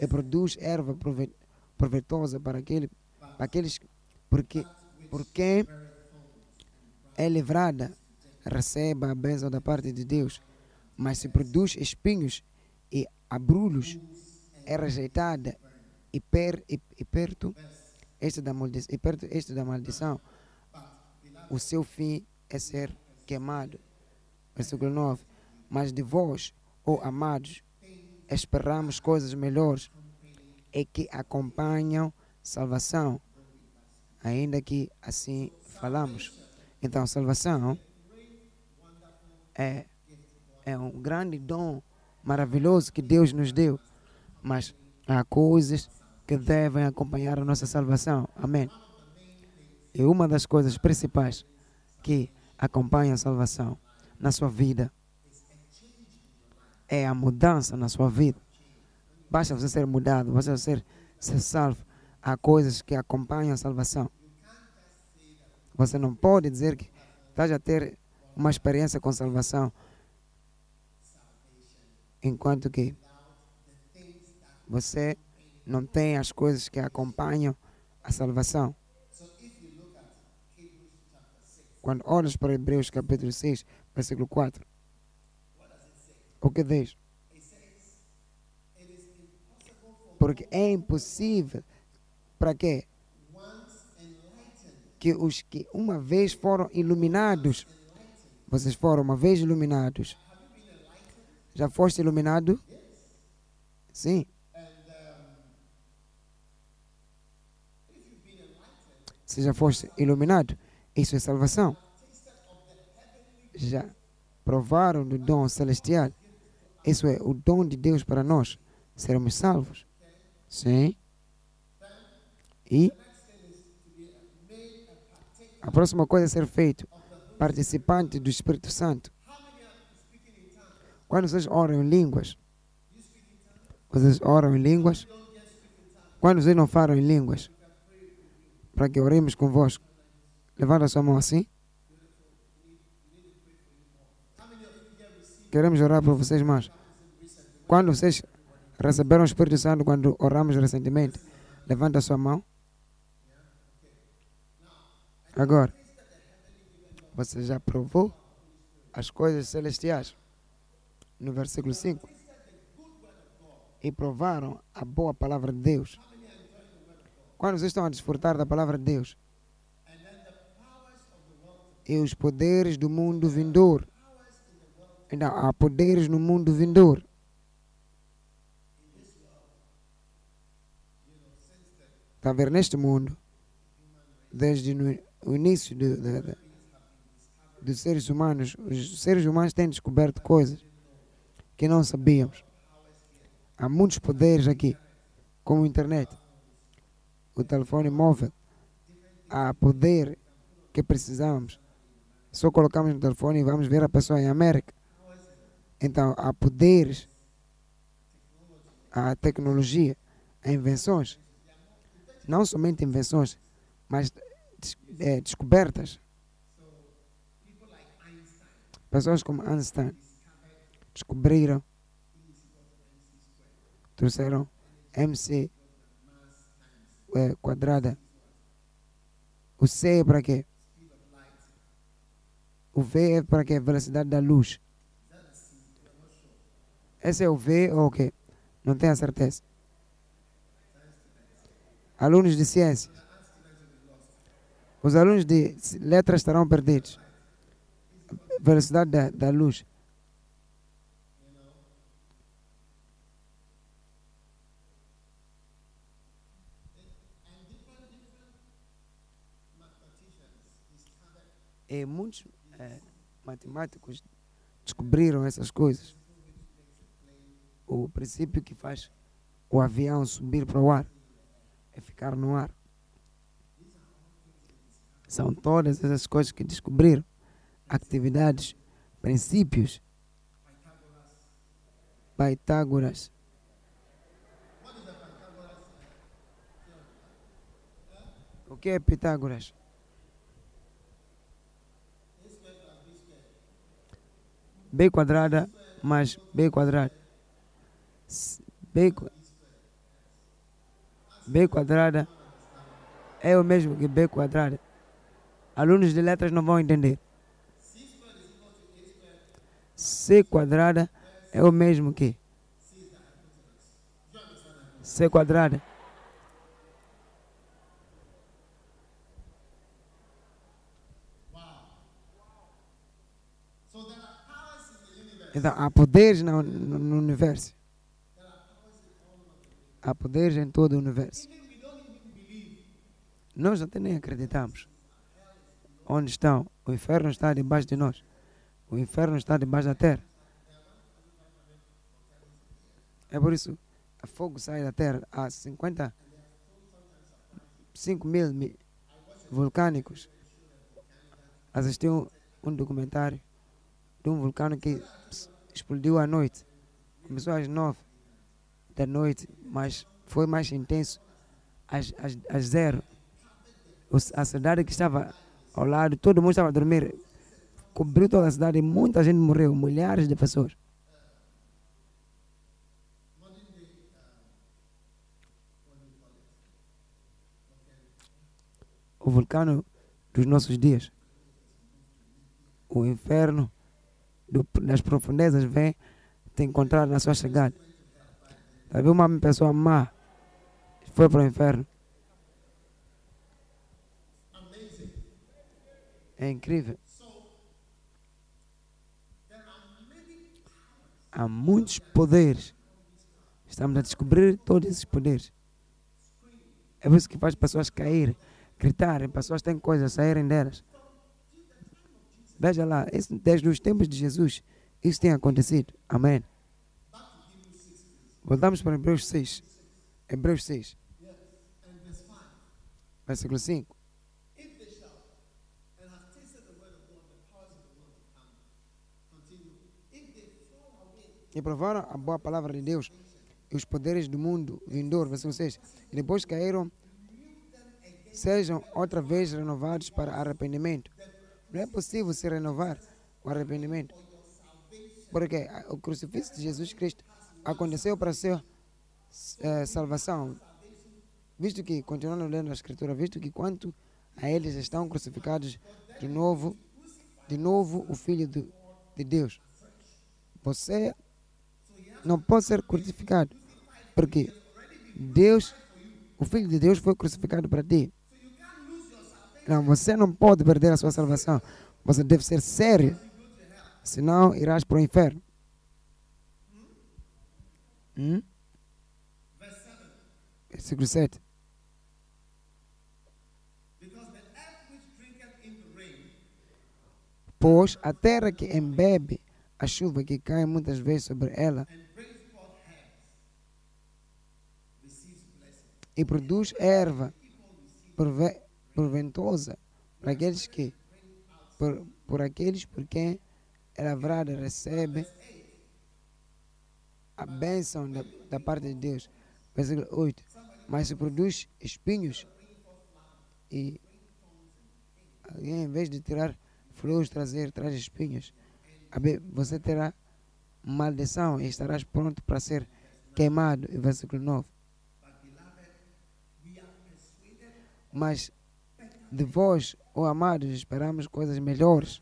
[SPEAKER 2] e produz erva prove- proveitosa para, aquele, para aqueles porque, por quem é livrada, receba a bênção da parte de Deus. Mas se produz espinhos e abrulhos, é rejeitada e, per, e, e perto este da maldição, e perto este da maldição, o seu fim é ser queimado. Versículo 9. Mas de vós, ó amados, esperamos coisas melhores e que acompanham salvação, ainda que assim falamos. Então, salvação é, é um grande dom maravilhoso que Deus nos deu, mas há coisas que devem acompanhar a nossa salvação. Amém. E uma das coisas principais que acompanha a salvação na sua vida é a mudança na sua vida. Basta você ser mudado, basta você ser, ser salvo. Há coisas que acompanham a salvação. Você não pode dizer que está a ter uma experiência com salvação enquanto que você não tem as coisas que acompanham a salvação. Quando olhas para Hebreus capítulo 6, versículo 4, o que diz? Porque é impossível para quê? Que os que uma vez foram iluminados, vocês foram uma vez iluminados. Já foste iluminado? Sim. Se já foste iluminado, isso é salvação. Já provaram do dom celestial. Isso é o dom de Deus para nós. Seremos salvos. Sim. E a próxima coisa é ser feito participante do Espírito Santo. Quando vocês oram em línguas, vocês oram em línguas. Quando vocês não falam em línguas, para que oremos convosco. Levanta a sua mão assim. Queremos orar por vocês mais. Quando vocês receberam o Espírito Santo, quando oramos recentemente, levanta a sua mão. Agora, você já provou as coisas celestiais? No versículo 5. E provaram a boa palavra de Deus. Quando vocês estão a desfrutar da palavra de Deus, e os poderes do mundo vindouro. Então, há poderes no mundo vindouro. Está a ver neste mundo, desde o início do- do- do- dos seres humanos, os seres humanos têm descoberto coisas que não sabíamos. Há muitos poderes aqui, como a internet, o telefone móvel. Há poder que precisamos. Só colocamos no telefone e vamos ver a pessoa em América. Então, há poderes, há tecnologia, há invenções. Não somente invenções, mas eh, descobertas. Pessoas como Einstein descobriram, trouxeram MC eh, quadrada. O C é para quê? O V é para quê? Velocidade da luz. Esse é o V ou o quê? Não tenho a certeza. Alunos de ciências. Os alunos de letras estarão perdidos. Velocidade da, da luz. E muitos eh, matemáticos descobriram essas coisas. O princípio que faz o avião subir para o ar é ficar no ar. São todas essas coisas que descobriram. Atividades, princípios. Pitágoras. O que é Pitágoras? B quadrada mais B quadrado. S- B, B quadrada é o mesmo que B quadrada. Alunos de letras não vão entender. C quadrada é o mesmo que C quadrada. Então, há poderes no, no universo. Há poderes em todo o universo. Nós até nem acreditamos. Onde estão? O inferno está debaixo de nós. O inferno está debaixo da terra. É por isso que fogo sai da terra. Há 50, 5 mil mi- vulcânicos. Assisti um, um documentário de um vulcão que explodiu à noite. Começou às nove da noite, mas foi mais intenso às, às, às zero. A cidade que estava ao lado, todo mundo estava a dormir. Cobriu toda a cidade e muita gente morreu, milhares de pessoas. O vulcão dos nossos dias. O inferno do- das profundezas vem te encontrar na sua chegada. Sabe, uma pessoa má foi para o inferno. É incrível. Há muitos poderes. Estamos a descobrir todos esses poderes. É isso que faz pessoas caírem, gritarem, pessoas têm coisas a saírem delas. Veja lá, isso, desde os tempos de Jesus, isso tem acontecido. Amém. Voltamos para Hebreus 6. Hebreus 6,
[SPEAKER 4] And verse 5.
[SPEAKER 2] versículo 5. E provaram a boa palavra de Deus e os poderes do mundo vindouro, versículo 6. E depois caíram sejam outra vez renovados para arrependimento. Não é possível se renovar o arrependimento. Porque o crucifixo de Jesus Cristo aconteceu para ser eh, salvação. Visto que, continuando lendo a escritura, visto que quanto a eles estão crucificados de novo, de novo o Filho de Deus. Você não pode ser crucificado, porque Deus, o Filho de Deus foi crucificado para ti. Não, você não pode perder a sua salvação. Você deve ser sério, senão irás para o inferno. Hum? Versículo 7.
[SPEAKER 4] Because the earth which drinketh in the rain
[SPEAKER 2] Pois a terra que embebe a chuva que cai muitas vezes sobre ela e produz erva prove- proventosa para aqueles que, por, por aqueles por quem é lavrada, recebe a bênção da, da parte de Deus. Versículo 8. Mas se produz espinhos e alguém, em vez de tirar flores, trazer, traz espinhos, você terá maldição e estarás pronto para ser queimado. Versículo 9. Mas de vós, ó amados, esperamos coisas melhores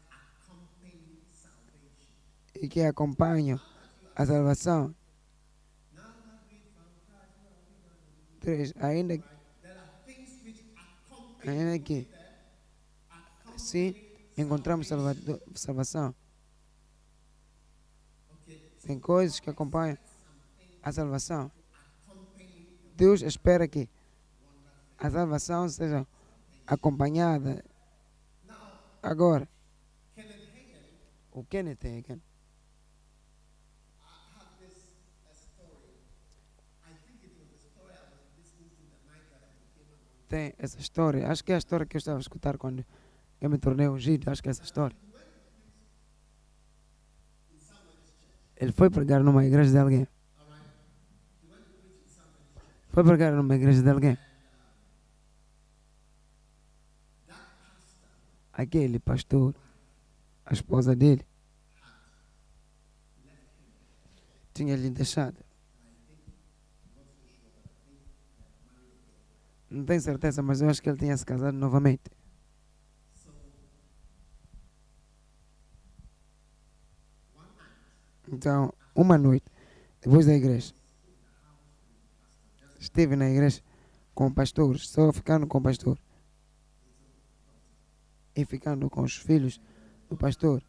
[SPEAKER 2] e que acompanham a salvação. 3. Ainda, ainda que sim encontramos salvador, salvação. Tem coisas que acompanham a salvação. Deus espera que a salvação seja acompanhada. Agora, o Kenneth
[SPEAKER 4] a
[SPEAKER 2] tem essa história. Acho que é a história que eu estava a escutar quando eu me tornei ungido. Acho que é essa história. Ele foi pregar numa igreja de alguém. Foi pregar numa igreja de alguém. Aquele pastor, a esposa dele, tinha lhe deixado. Não tenho certeza, mas eu acho que ele tinha se casado novamente. Então, uma noite, depois da igreja, esteve na igreja com o pastor, só ficando com pastor. E ficando com os filhos do pastor.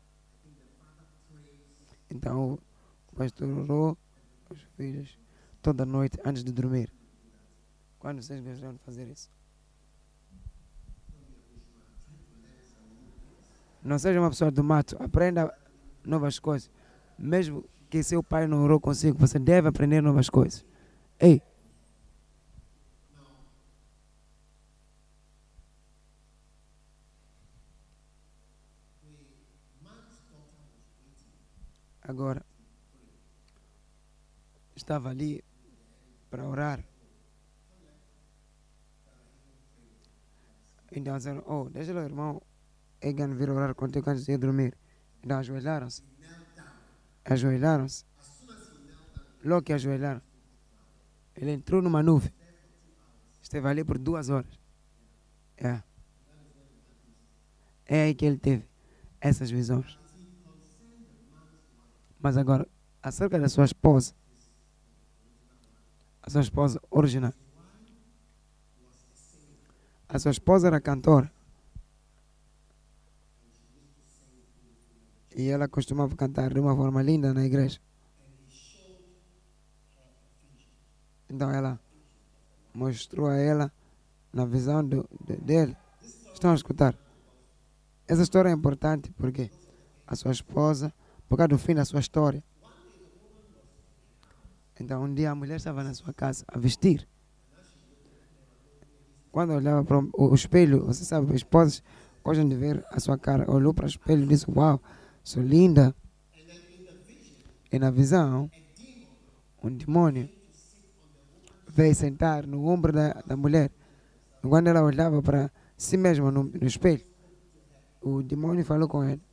[SPEAKER 2] Então, o pastor orou os filhos toda noite antes de dormir. Quando vocês gostam de fazer isso? Não seja uma pessoa do mato. Aprenda novas coisas. Mesmo que seu pai não orou consigo, você deve aprender novas coisas. Ei. Agora, estava ali para orar. Então disseram, oh, deixa o irmão Egan vir orar contigo antes de ir dormir. Então ajoelharam-se. Ajoelharam-se. Logo que ajoelharam, ele entrou numa nuvem. Esteve ali por duas horas. É. É aí que ele teve essas visões. Mas agora, acerca da sua esposa, a sua esposa original. A sua esposa era cantora. E ela costumava cantar de uma forma linda na igreja. Então ela mostrou a ela na visão do, de- dele. Estão a escutar? Essa história é importante porque a sua esposa, por causa do fim da sua história. Então um dia a mulher estava na sua casa a vestir. Quando olhava para o espelho, você sabe, as esposas gostam de ver a sua cara. Olhou para o espelho e disse: Uau, sou linda. E na visão, um demônio veio sentar no ombro da, da mulher Quando ela olhava para si mesma no, no espelho, o demônio falou com ela.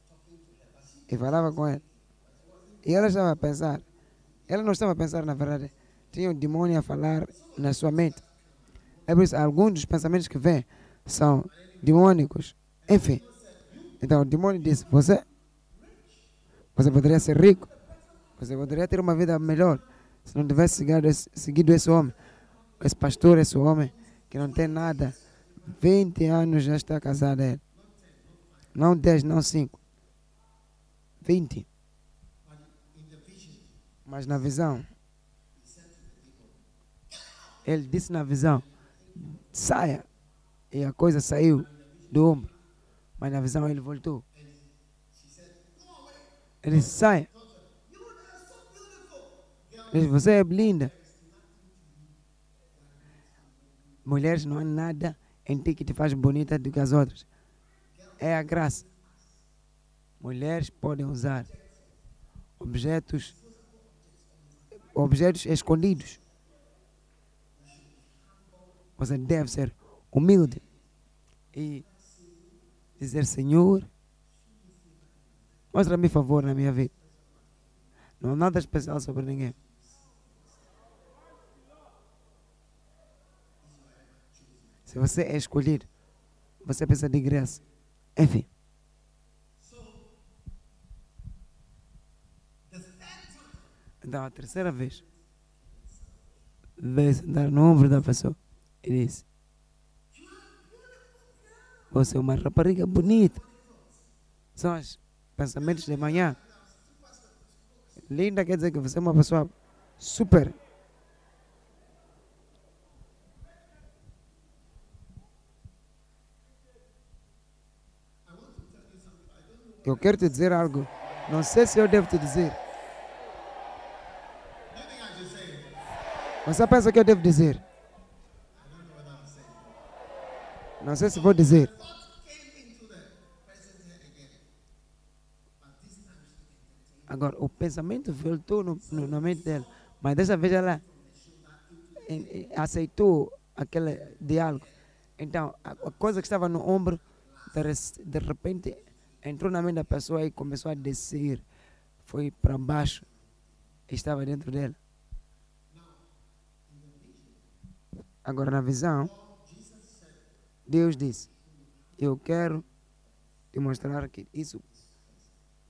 [SPEAKER 2] E falava com ela. E ela estava a pensar. Ela não estava a pensar, na verdade. Tinha o demônio a falar na sua mente. É por isso, alguns dos pensamentos que vêm são demônicos. Enfim. Então, o demônio disse: Você, você poderia ser rico. Você poderia ter uma vida melhor se não tivesse seguido esse, seguido esse homem. Esse pastor, esse homem que não tem nada. 20 anos já está casado. Ele. Não 10, não 5. 20. Mas na visão, ele disse na visão: saia. E a coisa saiu do ombro. Mas na visão ele voltou. Ele disse: saia. Ele disse: você é linda. Mulheres não há nada em ti que te faz bonita do que as outras. É a graça. Mulheres podem usar objetos objetos escondidos. Você deve ser humilde e dizer: Senhor, mostra-me favor na minha vida. Não há nada especial sobre ninguém. Se você é escolhido, você precisa de graça. Enfim. Então, a terceira vez, veio sentar no ombro da pessoa e disse: Você é uma rapariga bonita. São os pensamentos de manhã. Linda quer dizer que você é uma pessoa super. Eu quero te dizer algo. Não sei se eu devo te dizer. Você pensa que eu devo dizer? Não sei se vou dizer. Agora, o pensamento voltou no, no, na mente dela. Mas dessa vez ela eh, eh, aceitou aquele diálogo. Então, a, coisa que estava no ombro, de, repente, entrou na mente da pessoa e começou a descer. Foi para baixo. Estava dentro dela. Agora, na visão, Deus disse: Eu quero te mostrar que isso,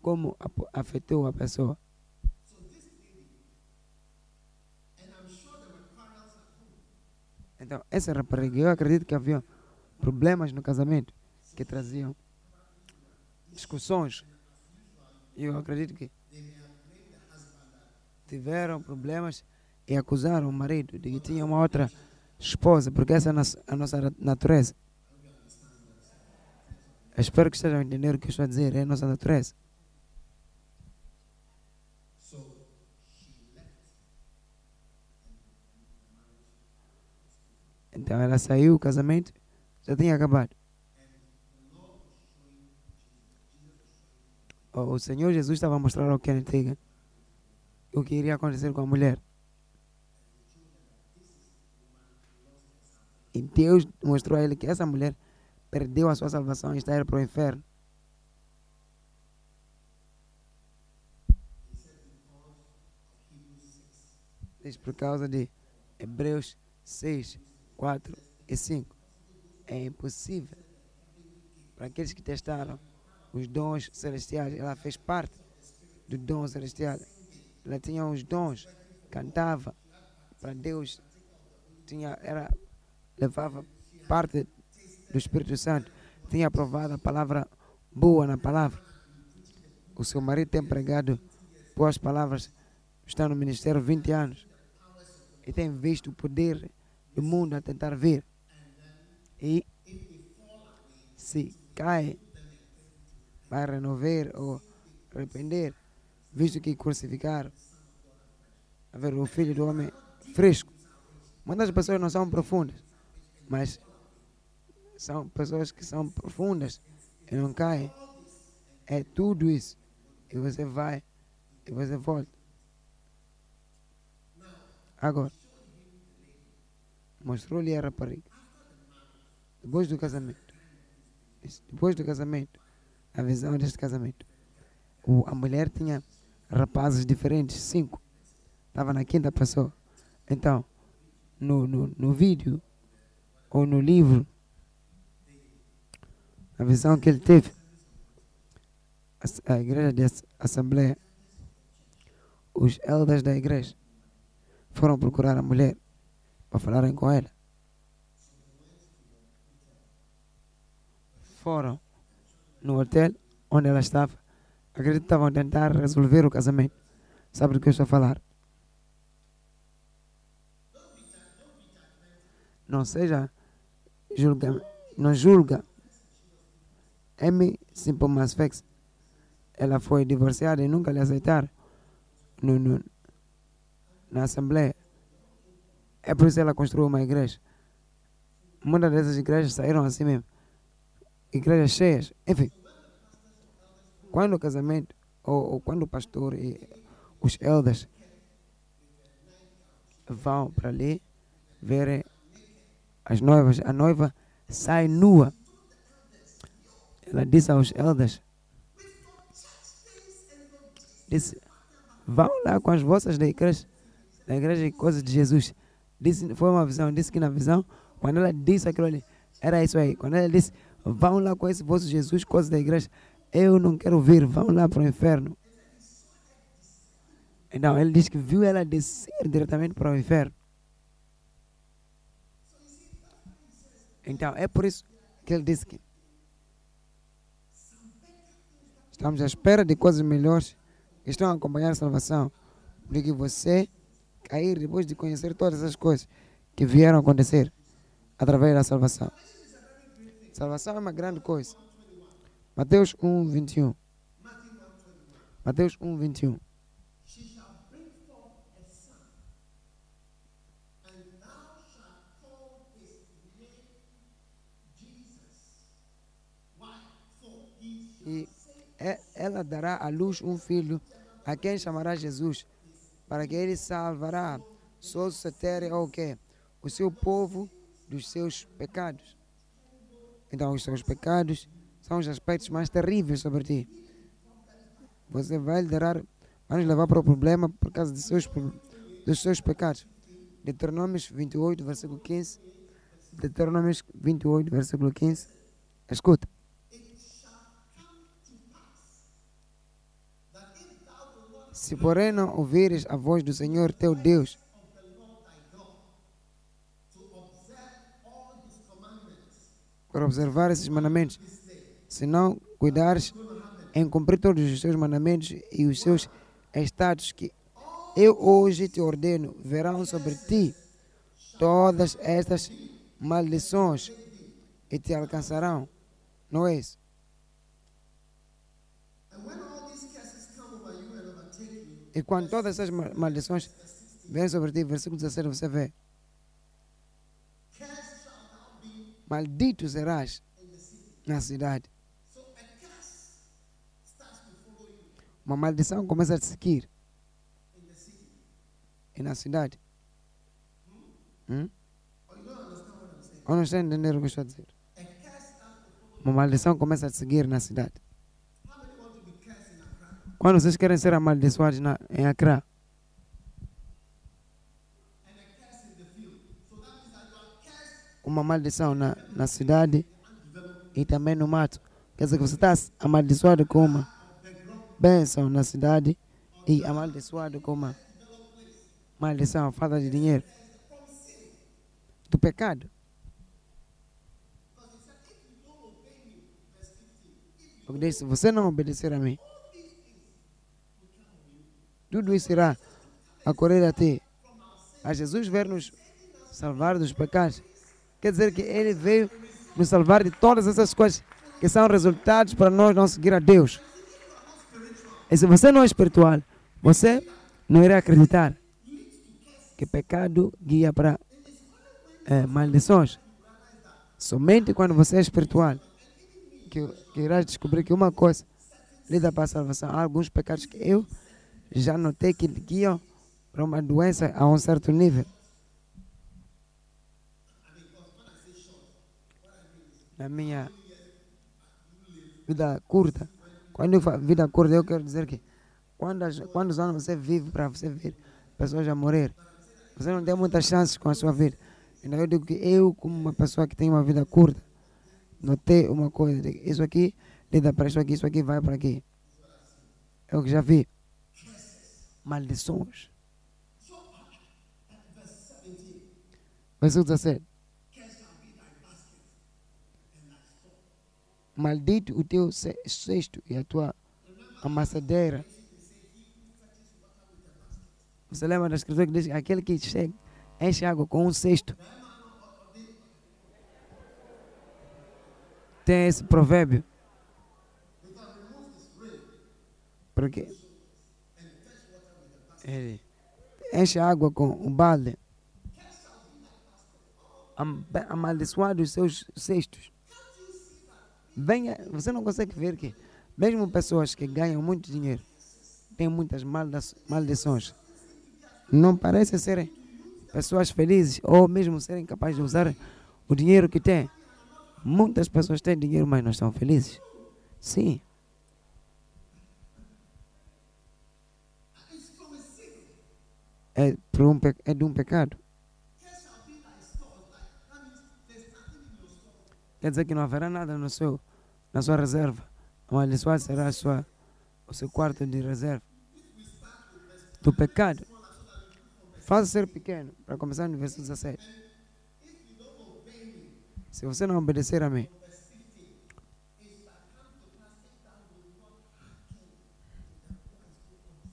[SPEAKER 2] como afetou a pessoa. Então, essa rapariga, eu acredito que havia problemas no casamento que traziam discussões. Eu acredito que tiveram problemas e acusaram o marido de que tinha uma outra esposa, porque essa é a nos- a nossa na- natureza. Eu espero que estejam a entender o que eu estou a dizer, é a nossa natureza. Então ela saiu, o casamento já tinha acabado. O Senhor Jesus estava a mostrar ao Kenneth Hagin o que iria acontecer com a mulher. E Deus mostrou a ele que essa mulher perdeu a sua salvação e está indo para o inferno. Diz por causa de Hebreus 6, 4 e 5. É impossível para aqueles que testaram os dons celestiais. Ela fez parte do dom celestial. Ela tinha os dons, cantava para Deus, tinha, era, levava parte do Espírito Santo, tinha aprovado a palavra boa na palavra. O seu marido tem pregado boas palavras, está no ministério há 20 anos e tem visto o poder do mundo a tentar vir. E se cai, vai renovar ou arrepender, visto que crucificaram. A ver, o filho do homem fresco. Muitas pessoas não são profundas, mas são pessoas que são profundas e não caem. É tudo isso. E você vai e você volta. Agora, mostrou-lhe a rapariga. Depois do casamento. Depois do casamento. A visão deste casamento. O, a mulher tinha rapazes diferentes, cinco. Estava na quinta pessoa. Então, no, no, no vídeo ou no livro, a visão que ele teve, a, igreja de ass- assembleia, os elders da igreja foram procurar a mulher para falarem com ela. Foram no hotel onde ela estava. Acredito que estavam a tentar resolver o casamento. Sabe do que eu estou a falar? Não seja julga, não julga. Amy Simple Masfex, ela foi divorciada e nunca lhe aceitaram no, no, na Assembleia. É por isso que ela construiu uma igreja. Muitas dessas igrejas saíram assim mesmo. Igrejas cheias. Enfim, quando o casamento, ou, ou quando o pastor e os elders vão para ali verem as noivas, a noiva sai nua. Ela disse aos elders, disse, vão lá com as vossas da igreja, da igreja e coisas de Jesus. Disse, foi uma visão, disse que na visão, quando ela disse aquilo ali, era isso aí. Quando ela disse, vão lá com esse vosso Jesus, coisas da igreja, eu não quero vir, vão lá para o inferno. Então, ele disse que viu ela descer diretamente para o inferno. Então, é por isso que ele disse que estamos à espera de coisas melhores que estão a acompanhar a salvação do que você cair depois de conhecer todas essas coisas que vieram acontecer através da salvação. Salvação é uma grande coisa. Mateus 1, 21. Mateus 1, 21. Ela dará à luz um filho, a quem chamará Jesus, para que ele salvará sua terra ou quê? O seu povo dos seus pecados. Então, os seus pecados são os aspectos mais terríveis sobre ti. Você vai lhe dar, vai nos levar para o problema por causa dos seus, dos seus pecados. Deuteronômios 28, versículo 15. Deuteronômios 28, versículo 15. Escuta. Se porém não ouvires a voz do Senhor teu Deus, para observar esses mandamentos, se não cuidares em cumprir todos os seus mandamentos e os seus estados que eu hoje te ordeno, verão sobre ti todas estas maldições e te alcançarão. Não é isso? E quando todas essas ma- maldições vêm sobre ti, versículo 17, você vê: Maldito serás na cidade. Uma maldição começa a te seguir e na cidade. Hum? Ou não está entendendo o que eu estou a dizer? Uma maldição começa a te seguir na cidade. Quando vocês querem ser amaldiçoados na, em Accra,
[SPEAKER 4] And a curse in the field. So that means that you are cursed
[SPEAKER 2] uma maldição na, na cidade e também no mato. Quer dizer que você está amaldiçoado com uma bênção na cidade e amaldiçoado com uma maldição, falta de dinheiro. Do pecado. Porque se você não obedecer a mim, tudo isso irá ocorrer a ti. A Jesus ver nos salvar dos pecados. Quer dizer que Ele veio nos salvar de todas essas coisas que são resultados para nós não seguir a Deus. E se você não é espiritual, você não irá acreditar que pecado guia para eh, maldições. Somente quando você é espiritual que, que irás descobrir que uma coisa lida para a salvação. Há alguns pecados que eu já notei que guiam para uma doença a um certo nível. na minha vida curta. Quando eu falo vida curta, eu quero dizer que quantos, quantos anos você vive para você ver pessoas a morrer? Você não tem muitas chances com a sua vida. Então eu digo que eu, como uma pessoa que tem uma vida curta, notei uma coisa, isso aqui lida para isso aqui, isso aqui vai para aqui. É o que já vi. Maldições. Versículo 17. Maldito o teu ce- cesto e a tua amassadeira. Você lembra da escritura que diz que aquele que chega, enche água com um cesto. Tem esse provérbio. Porque ele enche água com um balde. Am- Amaldiçoado os seus cestos. Venha, você não consegue ver que mesmo pessoas que ganham muito dinheiro têm muitas maldições. Não parecem serem pessoas felizes ou mesmo serem capazes de usar o dinheiro que têm. Muitas pessoas têm dinheiro, mas não estão felizes. Sim. É, um, é de um pecado. Quer dizer que não haverá nada no seu, na sua reserva. Amaldiçoado será a sua, o seu quarto de reserva. Do pecado. Faça ser pequeno, para começar no versículo 17. Se você não obedecer a mim,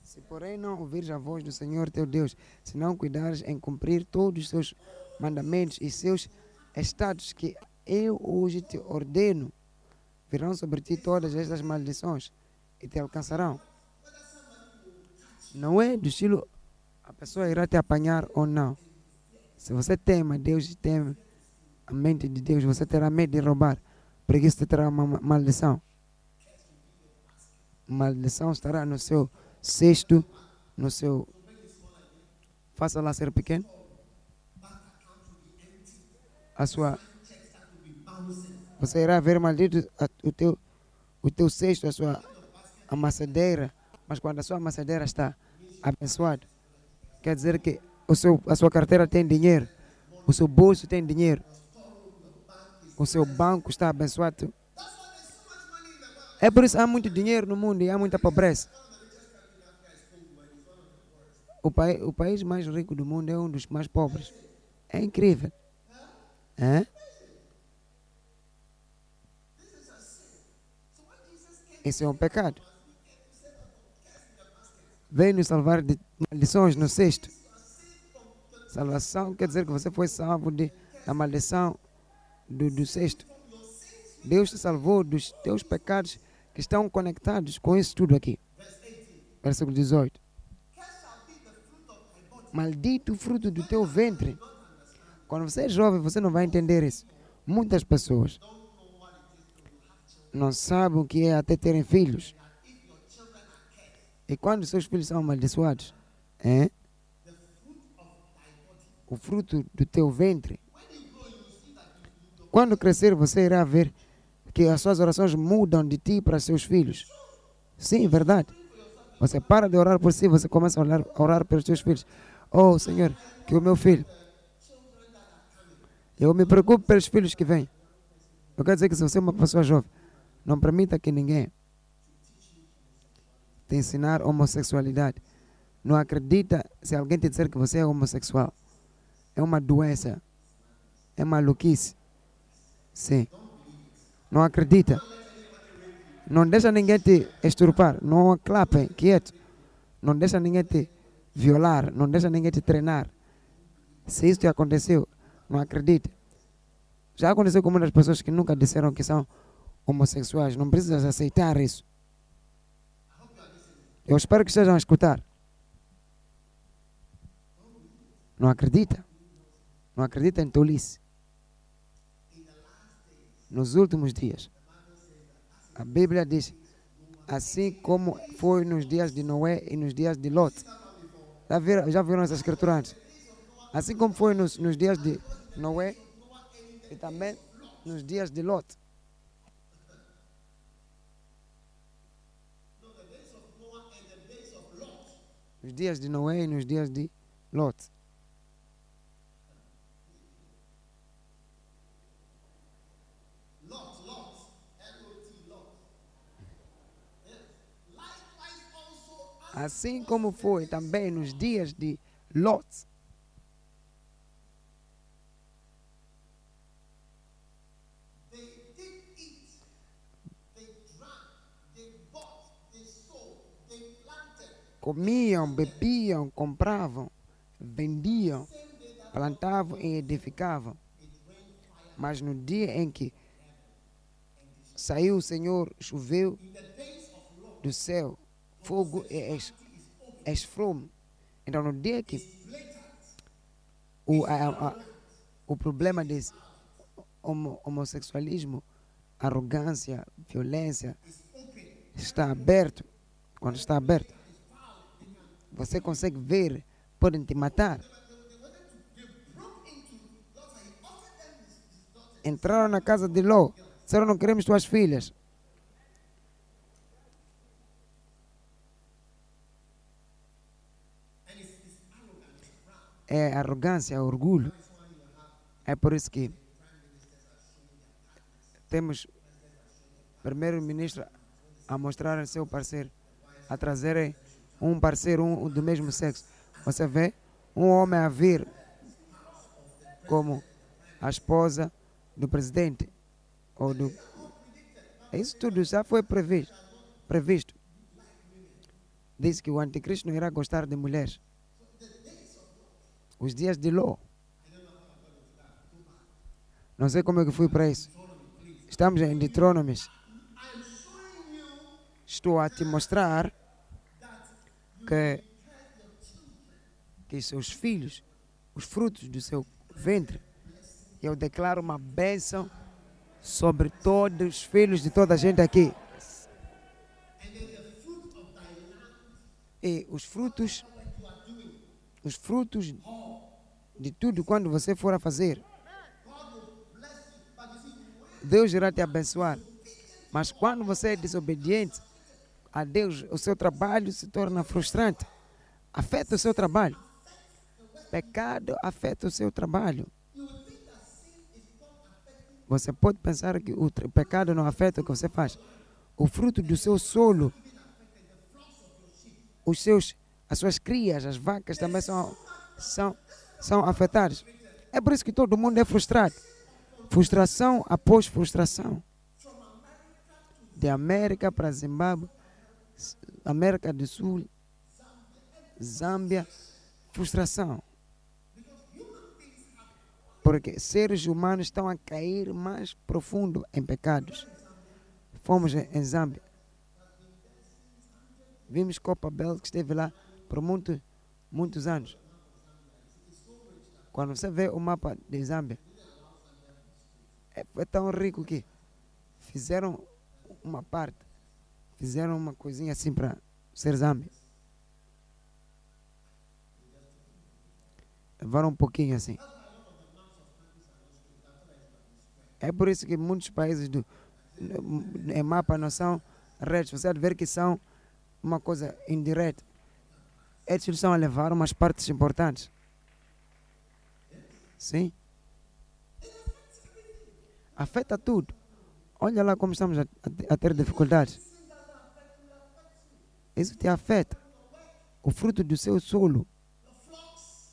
[SPEAKER 2] se porém não ouvires a voz do Senhor teu Deus, se não cuidares em cumprir todos os seus mandamentos e seus estados que eu hoje te ordeno, virão sobre ti todas estas maldições e te alcançarão. Não é do estilo a pessoa irá te apanhar ou não. Se você teme Deus teme a mente de Deus, você terá medo de roubar, porque isso te terá uma ma- maldição. Maldição estará no seu cesto, no seu. Faça lá ser pequeno. A sua. Você irá ver maldito o teu, o teu cesto, a sua amassadeira. Mas quando a sua amassadeira está abençoada, quer dizer que o seu, a sua carteira tem dinheiro, o seu bolso tem dinheiro, o seu banco está abençoado. É por isso que há muito dinheiro no mundo e há muita pobreza. O, o país mais rico do mundo é um dos mais pobres. É incrível. É? Isso é um pecado. Vem nos salvar de maldições no cesto. Salvação quer dizer que você foi salvo de, da maldição do, do cesto. Deus te salvou dos teus pecados que estão conectados com isso tudo aqui. Versículo 18. Maldito o fruto do teu ventre. Quando você é jovem, você não vai entender isso. Muitas pessoas não sabem o que é até terem filhos. E quando seus filhos são amaldiçoados, é? o fruto do teu ventre. Quando crescer, você irá ver que as suas orações mudam de ti para seus filhos. Sim, verdade. Você para de orar por si, você começa a orar, a orar pelos seus filhos. Oh, Senhor, que o meu filho. Eu me preocupo pelos filhos que vêm. Eu quero dizer que se você é uma pessoa jovem, não permita que ninguém te ensinar homossexualidade. Não acredita se alguém te disser que você é homossexual. É uma doença. É maluquice. Sim. Não acredita. Não deixa ninguém te exturpar. Não aclapem, quieto. Não deixa ninguém te violar. Não deixa ninguém te treinar. Se isso te aconteceu, não acredita. Já aconteceu com muitas pessoas que nunca disseram que são homossexuais. Não precisas aceitar isso. Eu espero que estejam a escutar. Não acredita? Não acredita em tolice? Nos últimos dias, a Bíblia diz: assim como foi nos dias de Noé e nos dias de Lot. Já viram, já viram essa escritura antes? Assim como foi nos, nos dias de Noé e também nos dias de Lot. Nos dias de Noé e nos dias de. Lot,
[SPEAKER 4] Lot, L-O-T, Lot. Yes. Likewise also as
[SPEAKER 2] Assim como foi também nos dias de Lot. Comiam, bebiam, compravam, vendiam, plantavam e edificavam. Mas no dia em que saiu o Senhor, choveu do céu, fogo e es- esfrume. Então, no dia que o, a- a- o problema desse homo, homossexualismo, arrogância, violência, está aberto, quando está aberto, você consegue ver, podem te matar. Entraram na casa de Ló, disseram não queremos tuas filhas. É arrogância, é orgulho. É por isso que temos primeiro-ministro a mostrar seu parceiro, a trazerem um parceiro um, do mesmo sexo. Você vê um homem a vir como a esposa do presidente ou do isso tudo já foi previsto. previsto. Diz que o anticristo não irá gostar de mulheres. Os dias de Ló. Não sei como é que fui para isso. Estamos em Deuteronomies. Estou a te mostrar que, que seus filhos, os frutos do seu ventre, eu declaro uma bênção sobre todos os filhos de toda a gente aqui. E os frutos, os frutos de tudo quando você for a fazer, Deus irá te abençoar. Mas quando você é desobediente a Deus, o seu trabalho se torna frustrante. Afeta o seu trabalho. Pecado afeta o seu trabalho. Você pode pensar que o pecado não afeta o que você faz. O fruto do seu solo, os seus, as suas crias, as vacas também são, são, são afetadas. É por isso que todo mundo é frustrado. Frustração após frustração. De América para Zimbábue, América do Sul, Zâmbia, frustração. Porque seres humanos estão a cair mais profundo em pecados. Fomos em Zâmbia. Vimos Copa Bell que esteve lá por muito, muitos anos. Quando você vê o mapa de Zâmbia, é, é tão rico que fizeram uma parte, fizeram uma coisinha assim para ser Zâmbia. Levaram um pouquinho assim. É por isso que muitos países do em mapa não são retos. Você vai ver que são uma coisa indireta. Eles estão a levar umas partes importantes. Sim. Afeta tudo. Olha lá como estamos a, a- ter dificuldades. Isso te afeta. O fruto do seu solo.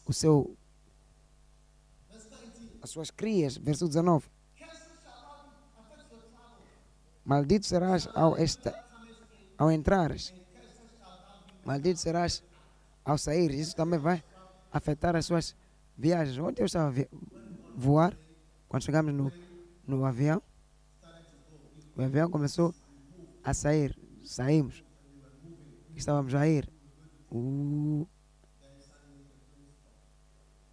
[SPEAKER 2] O seu. As suas crias. Verso 19. Maldito serás ao, esta, ao entrares. Maldito serás ao sair. Isso também vai afetar as suas viagens. Ontem eu estava a voar, quando chegamos no, no avião, o avião começou a sair. Saímos. Estávamos a ir. Uh.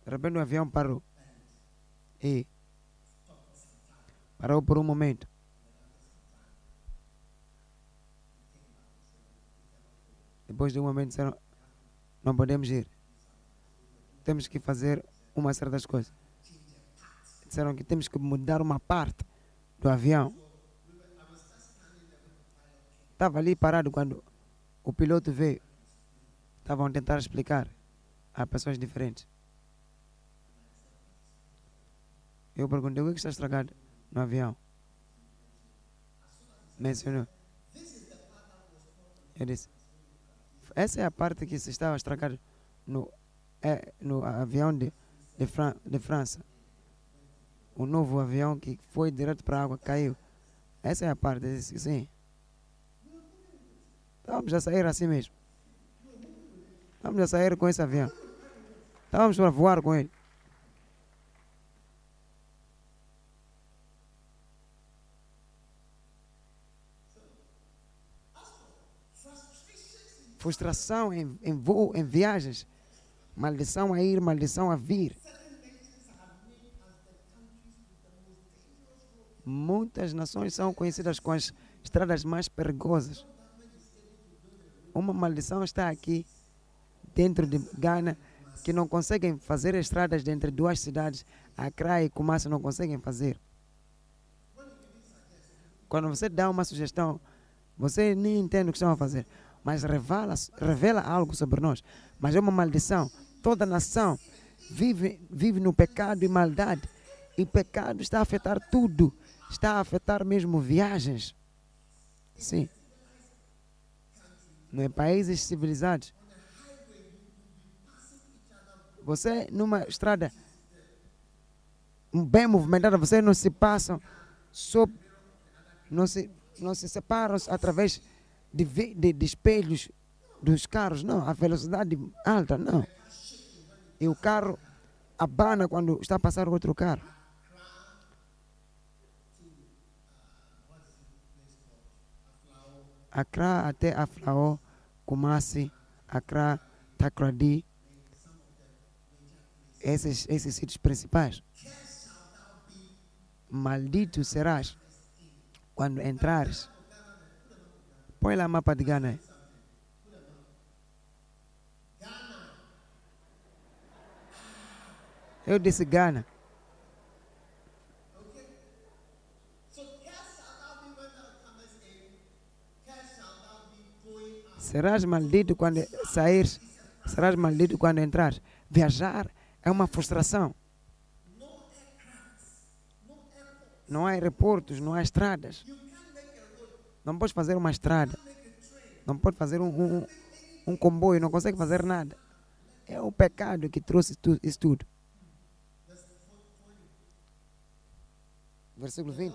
[SPEAKER 2] De repente o avião parou. E parou por um momento. Depois de um momento disseram, não podemos ir. Temos que fazer umas certas coisas. Disseram que temos que mudar uma parte do avião. Estava ali parado quando o piloto veio. Estavam a tentar explicar a pessoas diferentes. Eu perguntei o que é está estragado no avião. Mencionou. Eu disse, essa é a parte que se estava estragado no, é, no avião de, de, Fran, de França. O novo avião que foi direto para a água caiu. Essa é a parte. Sim. Estávamos a sair assim mesmo. Estávamos a sair com esse avião. Estávamos para voar com ele. Frustração em, em voo, em viagens. Maldição a ir, maldição a vir. Muitas nações são conhecidas com as estradas mais perigosas. Uma maldição está aqui, dentro de Ghana, que não conseguem fazer estradas entre duas cidades, Accra e Kumasi não conseguem fazer. Quando você dá uma sugestão, você nem entende o que estão a fazer, mas revela, revela algo sobre nós. Mas é uma maldição. Toda nação vive, vive no pecado e maldade. E pecado está a afetar tudo. Está a afetar mesmo viagens. Sim. Não é países civilizados. Você numa estrada bem movimentada, vocês não se passam, não, se, não se separam através de, de, de espelhos dos carros, não, a velocidade alta, não. E o carro abana quando está a passar outro carro. Accra até Aflao, Kumasi, Accra, Takrady, esses, esses sítios principais. Maldito serás quando entrares. Põe lá o mapa de Ghana.
[SPEAKER 4] Be going out.
[SPEAKER 2] Serás maldito quando saíres, serás maldito quando entrares. Viajar é uma frustração. Não há aeroportos, não há estradas. Não podes fazer uma estrada. Não pode fazer um, um, um comboio, não consegue fazer nada. É o pecado que trouxe isso tudo. Versículo 20.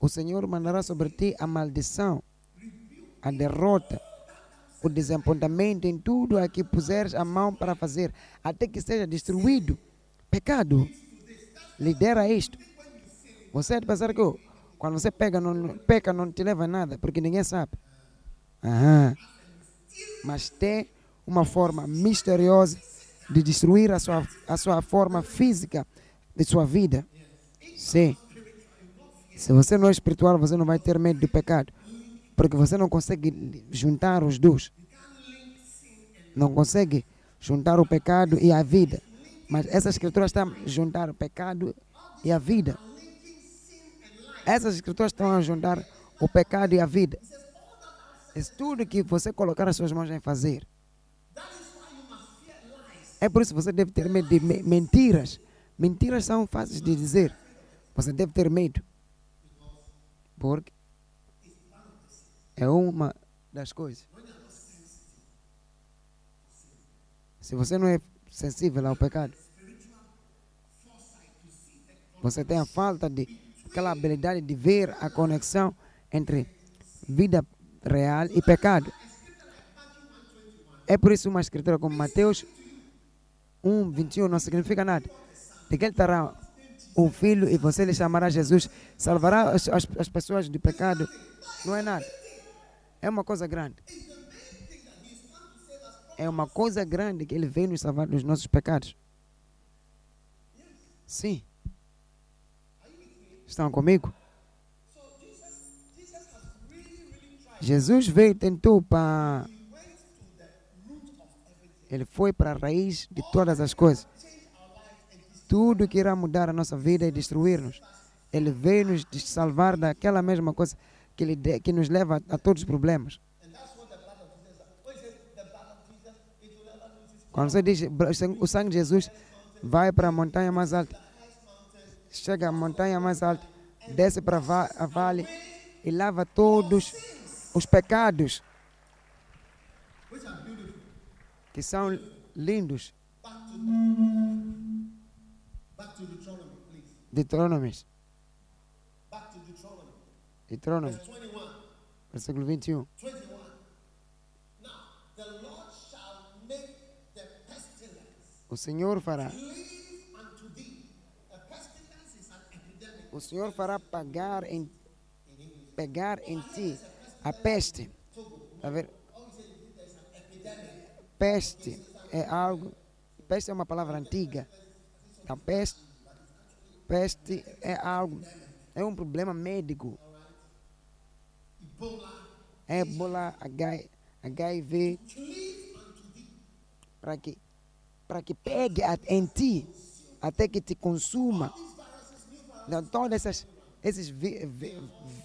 [SPEAKER 2] O Senhor mandará sobre ti a maldição, a derrota, o desapontamento em tudo a que puseres a mão para fazer, até que seja destruído. Pecado lidera isto. Você é de pensar que oh, quando você pega, não, peca não te leva a nada, porque ninguém sabe. Aham. Mas tem uma forma misteriosa de destruir a sua, a sua forma física de sua vida. Sim. Se você não é espiritual, você não vai ter medo do pecado. Porque você não consegue juntar os dois. Não consegue juntar o pecado e a vida. Mas essa escritura está a juntar o pecado e a vida. Essas escrituras estão a juntar o pecado e a vida. É tudo que você colocar as suas mãos em fazer. É por isso que você deve ter medo de me- mentiras. Mentiras são fáceis de dizer. Você deve ter medo. Porque é uma das coisas. Se você não é sensível ao pecado, você tem a falta de aquela habilidade de ver a conexão entre vida real e pecado. É por isso uma escritura como Mateus 1, 21 não significa nada. Ele terá um filho e você lhe chamará Jesus, salvará as, as, as pessoas do pecado. Não é nada. É uma coisa grande. É uma coisa grande que ele veio nos salvar dos nossos pecados. Sim. Estão comigo? Jesus veio e tentou para. Ele foi para a raiz de todas as coisas. Tudo que irá mudar a nossa vida e destruir-nos. Ele veio nos salvar daquela mesma coisa que, ele que nos leva a, a todos os problemas. Quando você diz "Bra- o sangue- de Jesus vai para a montanha mais alta, chega à montanha mais alta, desce para a va- a vale e lava todos os pecados que são lindos.
[SPEAKER 4] Back to Deuteronomy, please.
[SPEAKER 2] Deuteronômio,
[SPEAKER 4] Back to Deuteronomy.
[SPEAKER 2] Deuteronômio,
[SPEAKER 4] Verse 21.
[SPEAKER 2] versículo 21.
[SPEAKER 4] 21. Now, the Lord shall make the pestilence
[SPEAKER 2] O Senhor fará.
[SPEAKER 4] A
[SPEAKER 2] o Senhor fará pagar em pegar em ti a peste. Tá vendo? Peste é algo, peste é uma palavra antiga. Então, peste, peste é algo, é um problema médico. Ébola, HIV, para que, para que pegue a- em ti, até que te consuma. Então, todos esses vi-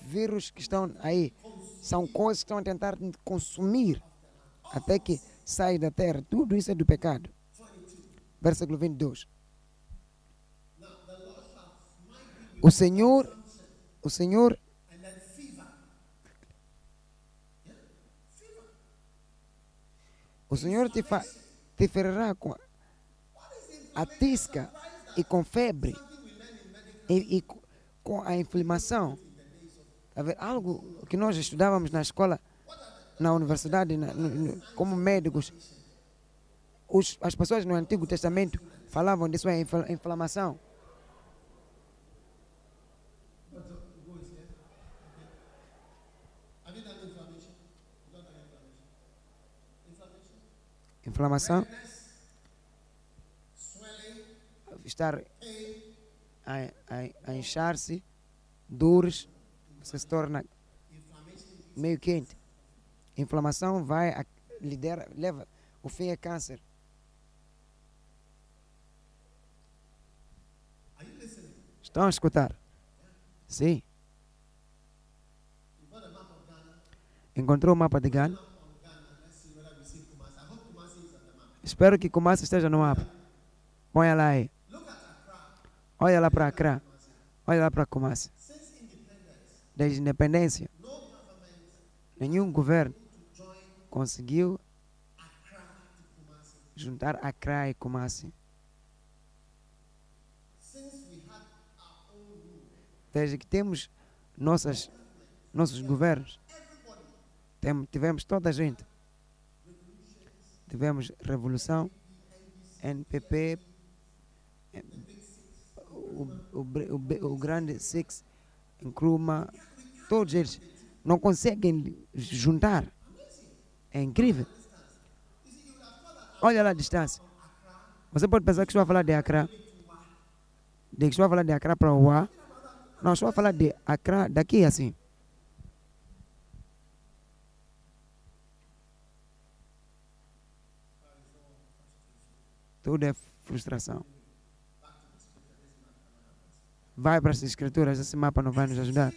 [SPEAKER 2] vírus que estão aí são coisas que estão a tentar te consumir até que saia da terra. Tudo isso é do pecado. Versículo 22. O Senhor, o Senhor O Senhor te, fa, te ferirá com a tisca e com febre e, e co- com a inflamação. Algo que nós estudávamos na escola, na universidade, na- no- como médicos. Os, as pessoas no Antigo Testamento falavam disso, infla- inflamação. Inflamação, estar a, a, a inchar-se, dores, você se torna meio quente. Inflamação vai, a, lidera, leva, o fim é câncer. Estão a escutar? Sim. Encontrou o mapa de Ghana?
[SPEAKER 4] Of Ghana. Let's see whether we see Kumasi. I hope Kumasi is on the map.
[SPEAKER 2] Espero que Kumasi esteja no mapa. Olha lá aí. Olha lá para Accra. Olha lá para Kumasi. Desde a independência, nenhum governo conseguiu juntar Accra e Kumasi. Desde que temos nossas, nossos governos, tivemos toda a gente. Tivemos revolução, NPP, o, o, o, o grande Six, Nkrumah, todos eles não conseguem juntar. É incrível. Olha lá a distância. Você pode pensar que estou a falar de Accra, de que estou a falar de Accra para Uá. Não, estou a falar de Accra daqui assim. Tudo é frustração. Vai para as escrituras, esse mapa não vai nos ajudar.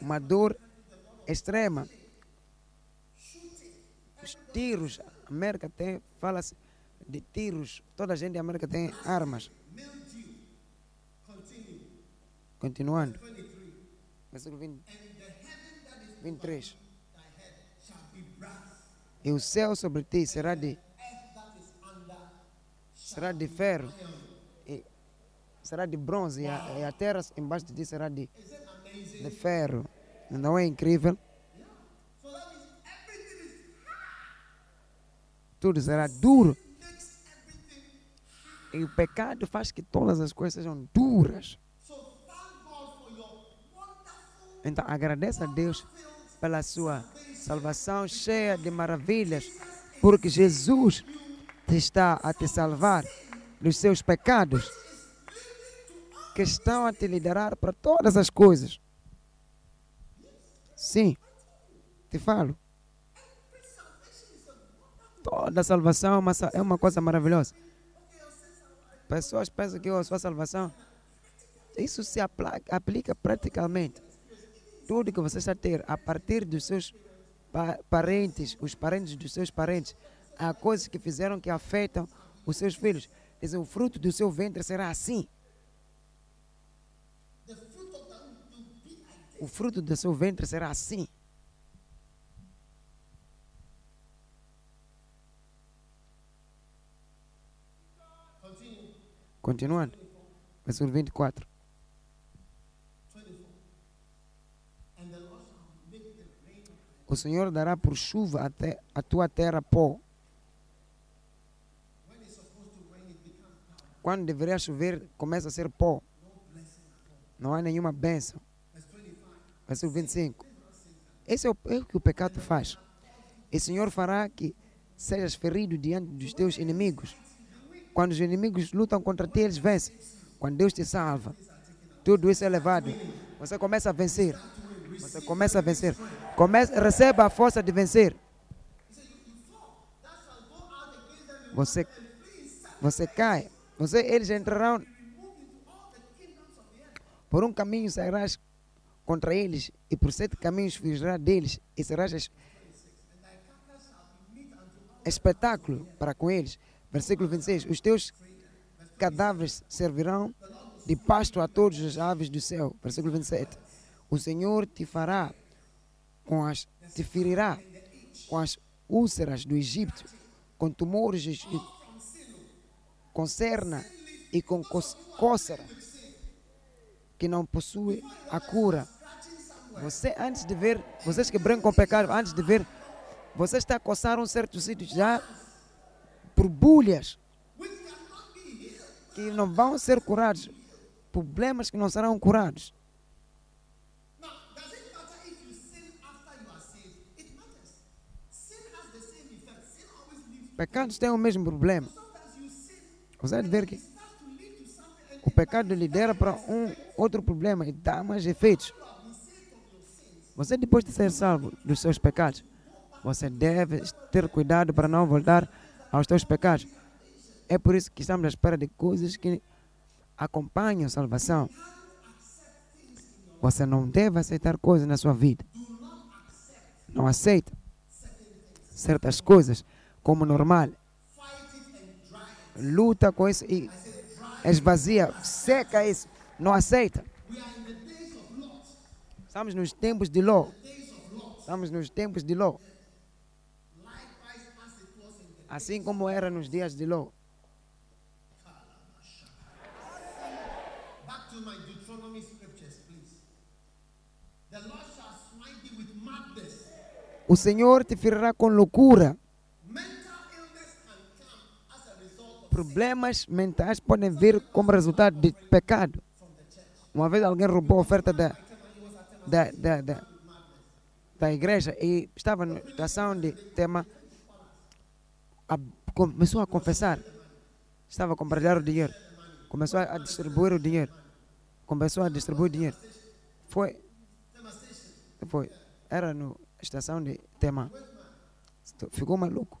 [SPEAKER 2] Uma dor extrema. Os tiros, a América tem, fala-se de tiros, toda a gente da América tem armas. Continuando,
[SPEAKER 4] 23.
[SPEAKER 2] versículo 20,
[SPEAKER 4] And the heaven that is
[SPEAKER 2] 23. E o céu sobre ti será de, será de ferro, e será de bronze, e a, e a terra embaixo de ti será de, de ferro. Não é incrível? Tudo será duro. E o pecado faz que todas as coisas sejam duras. Então agradeça a Deus pela sua salvação cheia de maravilhas, porque Jesus está a te salvar dos seus pecados, que estão a te liderar para todas as coisas. Sim, te falo. Toda salvação é uma, é coisa maravilhosa. Pessoas pensam que a sua salvação. Isso se apla- aplica praticamente. Tudo que você está a ter a partir dos seus pa- parentes, os parentes dos seus parentes, há coisas que fizeram que afetam os seus filhos. Dizem, o fruto do seu ventre será assim. O fruto do seu ventre será assim. Continuando. Versículo 24. O Senhor dará por chuva até a tua terra pó. Quando deveria chover, começa a ser pó. Não há nenhuma bênção. Versículo 25. Esse é o, é o que o pecado faz. E o Senhor fará que sejas ferido diante dos teus inimigos. Quando os inimigos lutam contra ti, eles vencem. Quando Deus te salva, tudo isso é levado. Você começa a vencer. Você começa a vencer. Começa, receba a força de vencer. Você, você cai. Você, eles entrarão por um caminho sairás contra eles e por sete caminhos fugirás deles e serás es- espetáculo para com eles. Versículo 26. Os teus cadáveres servirão de pasto a todas as aves do céu. Versículo 27. O Senhor te fará com as te ferirá com as úlceras do Egito, com tumores e com cerna e com cócera que não possui a cura. Você antes de ver, vocês que brincam com o pecado, antes de ver, você está a coçar um certo sítio já por bulhas que não vão ser curados, problemas que não serão curados. Pecados têm o mesmo problema. Você vai ver que o pecado lidera para um outro problema e dá mais efeitos. Você depois de ser salvo dos seus pecados, você deve ter cuidado para não voltar aos seus pecados. É por isso que estamos à espera de coisas que acompanham a salvação. Você não deve aceitar coisas na sua vida. Não aceita certas coisas como normal. Luta com isso e esvazia, seca isso. Não aceita. Estamos nos tempos de Ló. Estamos nos tempos de Ló. Assim como era nos dias de Ló.
[SPEAKER 4] back to my Deuteronomy scriptures, please. The Lord shall smite thee with madness.
[SPEAKER 2] O Senhor te ferirá com loucura. Problemas mentais podem vir como resultado de pecado. Uma vez alguém roubou a oferta da, da, da, da, da igreja e estava na estação de tema. a- começou a confessar. Estava a compartilhar o dinheiro. Começou a, distribuir o dinheiro. Começou a distribuir o dinheiro. Foi. Foi. Era na estação de tema. Ficou maluco.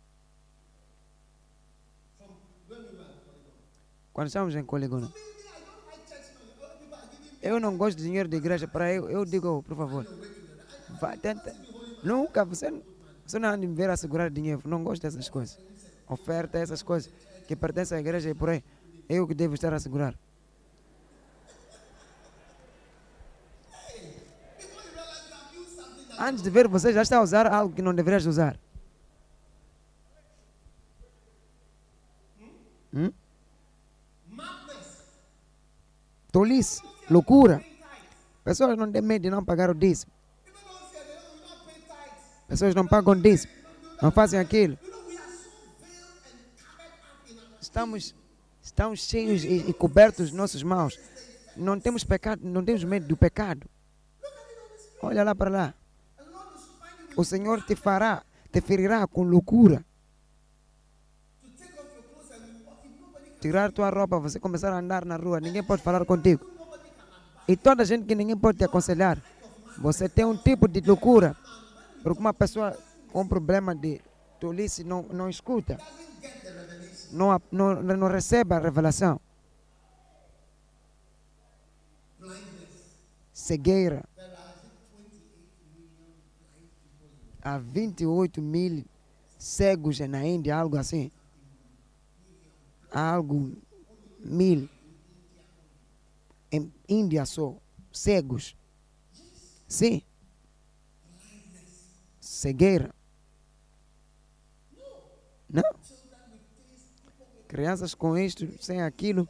[SPEAKER 2] Quando estamos em Coligona. Eu não gosto de dinheiro de igreja para eu. Eu digo, por favor. Vá, tenta. Nunca, você, você não anda me ver a dinheiro. Não gosto dessas coisas. Oferta, essas coisas que pertencem à igreja e por aí. Eu que devo estar a segurar. Antes de ver, você já está a usar algo que não deverias usar. Hum? Tolice, loucura. Pessoas não têm medo de não pagar o dízimo. Pessoas não pagam dízimo. Não fazem aquilo. Estamos, estamos cheios e, e cobertos nossos maus. Não temos pecado, não temos medo do pecado. Olha lá para lá. O Senhor te fará, te ferirá com loucura. Tirar tua roupa, você começar a andar na rua, ninguém pode falar contigo. E toda gente que ninguém pode te Você tem um tipo de loucura. Porque uma pessoa com problema de tolice não, não escuta, não, não, não recebe a revelação. Cegueira.
[SPEAKER 4] There are I think, 28 million blind people in
[SPEAKER 2] Há 28 mil cegos na Índia, algo assim. Algo mil. Em Índia só, cegos. Sim. Cegueira. Não. Crianças com isto, sem aquilo,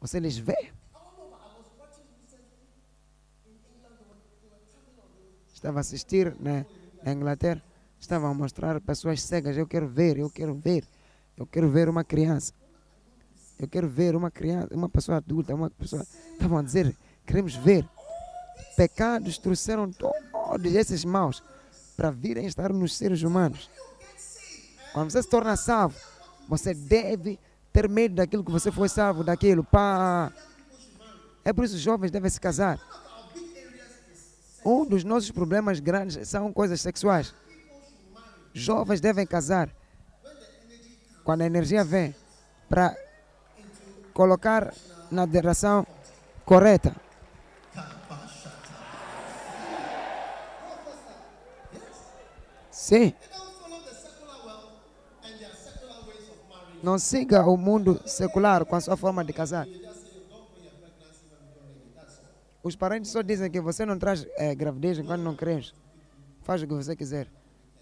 [SPEAKER 2] você lhes vê. Estava a assistir né, na Inglaterra, estavam a mostrar pessoas cegas. Eu quero ver, eu quero ver, eu quero ver uma criança. Eu quero ver uma criança, uma pessoa adulta, uma pessoa. Estavam a dizer, queremos ver. Pecados trouxeram todos esses maus para virem estar nos seres humanos. Quando você se torna salvo, você deve ter medo daquilo que você foi salvo, daquilo. Pá. É por isso que os jovens devem se casar. Um dos nossos problemas grandes são coisas sexuais. Jovens devem casar quando a energia vem para colocar na direção correta. Sim. Não siga o mundo secular com a sua forma de casar. Os parentes só dizem que você não traz eh, gravidez enquanto não queremos. Faz o que você quiser.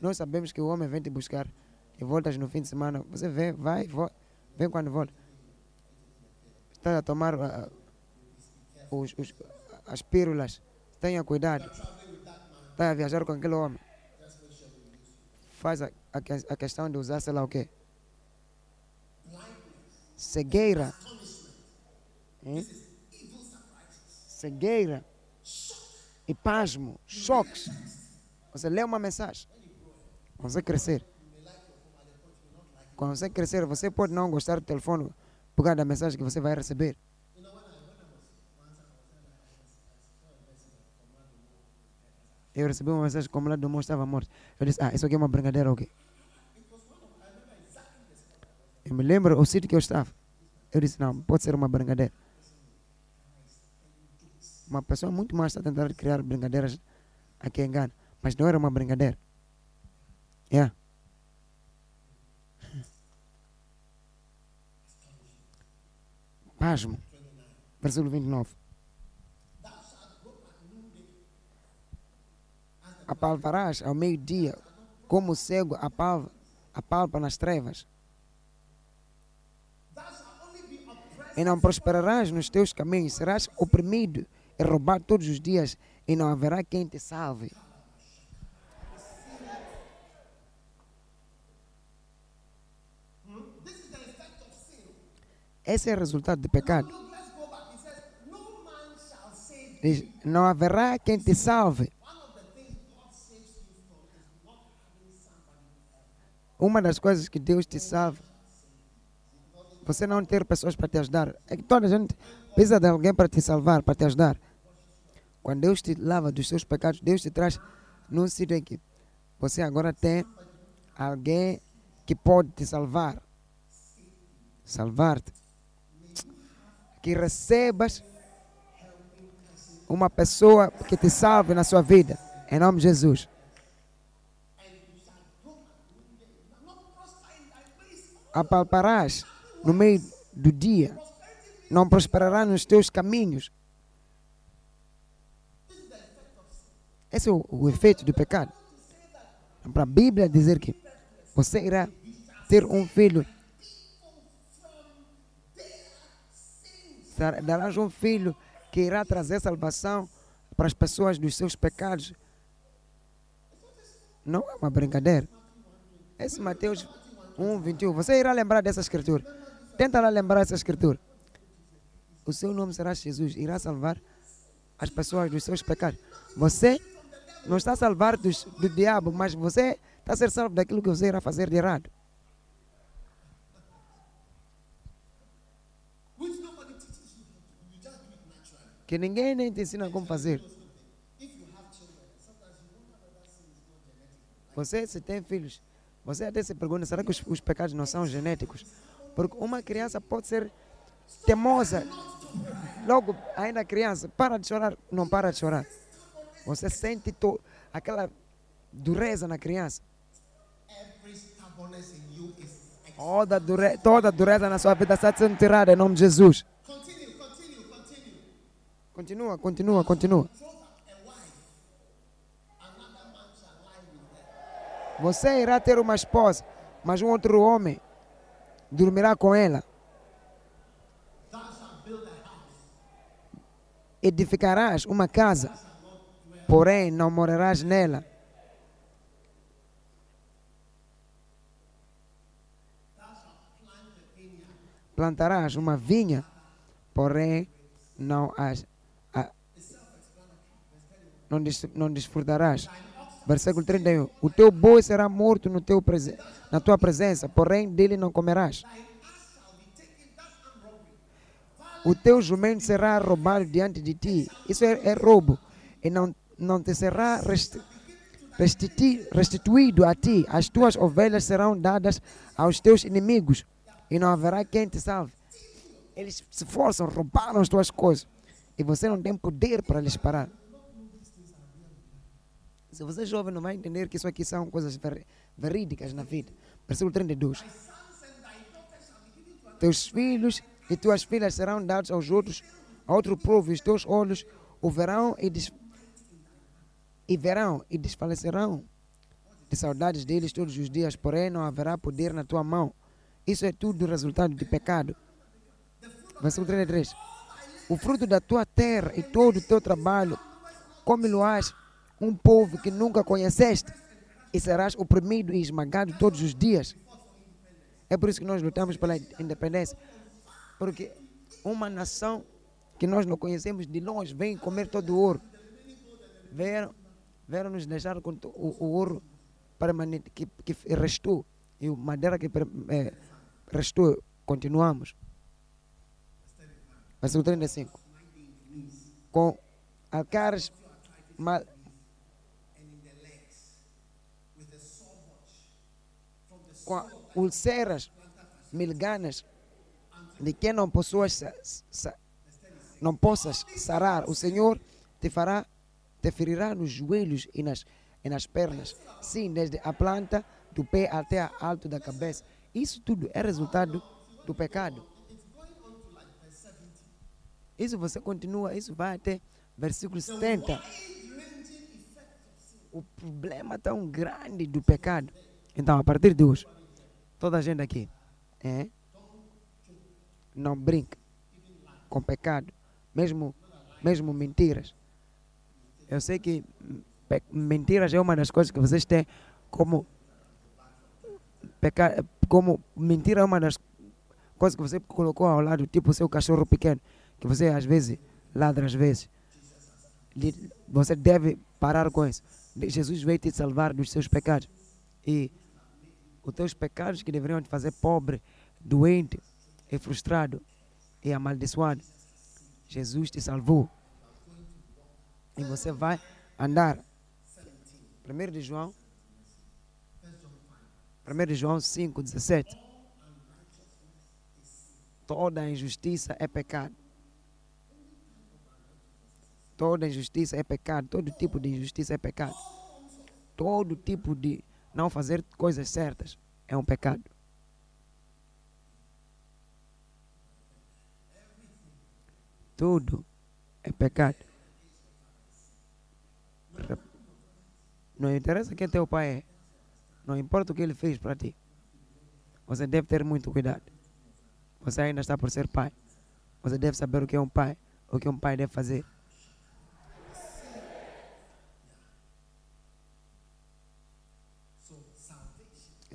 [SPEAKER 2] Nós sabemos que o homem vem te buscar e voltas no fim de semana. Você vem, vai, vem quando volta. Está a tomar ah, os- os- as pílulas. Tenha cuidado. Está a viajar com aquele homem. Faz a, a, a questão de usar sei lá o quê. Cegueira. Hein? Cegueira. E pasmo. Choques. Você lê uma mensagem. Você crescer. Quando você crescer, você pode não gostar do telefone por causa da mensagem que você vai receber. Eu recebi uma mensagem como lá do irmão estava morto. Eu disse, ah, isso aqui é uma brincadeira, ok? Eu me lembro o sítio que eu estava. Eu disse, não, pode ser uma brincadeira. Uma pessoa muito mais está tentando criar brincadeiras aqui em Gana. Mas não era uma brincadeira. Yeah. Pasmo. Versículo 29. Apalparás ao meio-dia, como o cego apalpa, apalpa nas trevas. E não prosperarás nos teus caminhos, serás oprimido e roubado todos os dias, e não haverá quem te salve. Esse é resultado do pecado. Diz, não haverá quem te salve. Uma das coisas que Deus te salva, você não ter pessoas para te ajudar. É que toda a gente precisa de alguém para te salvar, para te ajudar. Quando Deus te lava dos seus pecados, Deus te traz num sítio em que você agora tem alguém que pode te salvar. Salvar-te. Que recebas uma pessoa que te salve na sua vida. Em nome de Jesus. apalparás no meio do dia, não prosperará nos teus caminhos. Esse é o, o efeito do pecado. Para a Bíblia dizer que você irá ter um filho, darás um filho que irá trazer salvação para as pessoas dos seus pecados. Não é uma brincadeira. Esse Mateus 1, 21. Você irá lembrar dessa escritura. Tenta lá lembrar essa escritura. O seu nome será Jesus. Irá salvar as pessoas dos seus pecados. Você não está a salvar dos, do diabo, mas você está a ser salvo daquilo que você irá fazer de errado. Que ninguém nem te ensina como fazer. Você, se tem filhos, Você até se pergunta, será que os, os pecados não são genéticos? Porque uma criança pode ser teimosa. Logo, ainda criança, para de chorar, não para de chorar. Você sente to, aquela dureza na criança. Toda, dure, toda dureza na sua vida está sendo tirada em nome de Jesus. Continua, continua, continua. Você irá ter uma esposa, mas um outro homem dormirá com ela. Edificarás uma casa, porém não morarás nela. Plantarás uma vinha, porém não as não, des, não desfrutarás. Versículo 31. O teu boi será morto no teu na tua presença, porém dele não comerás. O teu jumento será roubado diante de ti. Isso é, é roubo. E não, não te será resti- restituído a ti. As tuas ovelhas serão dadas aos teus inimigos. E não haverá quem te salve. Eles se forçam, roubaram as tuas coisas. E você não tem poder para lhes parar. Se você é jovem, não vai entender que isso aqui são coisas ver- verídicas na vida. Versículo 32. Teus filhos e tuas filhas serão dados aos outros, a outro povo, e os teus olhos o verão e, des, e verão e desfalecerão de saudades deles todos os dias, porém não haverá poder na tua mão. Isso é tudo resultado de pecado. Versículo 33. O fruto da tua terra e todo o teu trabalho, come-lo-ás um povo que nunca conheceste, e serás oprimido e esmagado todos os dias. É por isso que nós lutamos pela independência. Porque uma nação que nós não conhecemos de longe vem comer todo o ouro. Vieram, vieram nos deixar com o, o ouro permanente que, que restou. E o madeira que eh, restou, continuamos. Versículo 35. Com alcares com úlceras, milganas, de quem não possuas, não possas sarar, o Senhor te fará, te ferirá nos joelhos e nas, e nas pernas, sim, desde a planta do pé até a alto da cabeça. Isso tudo é resultado do pecado. Isso você continua, isso vai até versículo 70. O problema tão grande do pecado. Então, a partir de hoje, toda a gente aqui, é, não brinca com pecado, mesmo, mesmo mentiras. Eu sei que mentiras é uma das coisas que vocês têm como pecar, como mentira é uma das coisas que você colocou ao lado, tipo o seu cachorro pequeno, que você às vezes ladra às vezes. Você deve parar com isso. Jesus veio te salvar dos seus pecados. E os teus pecados que deveriam te fazer pobre, doente e frustrado e amaldiçoado. Jesus te salvou. E você vai andar. 1 de João 1 de João 5, 17. Toda injustiça é pecado. Toda injustiça é pecado. Todo tipo de injustiça é pecado. Todo tipo de não fazer coisas certas é um pecado. Tudo é pecado. Não interessa quem teu pai é. Não importa o que ele fez para ti. Você deve ter muito cuidado. Você ainda está por ser pai. Você deve saber o que é um pai, o que um pai deve fazer.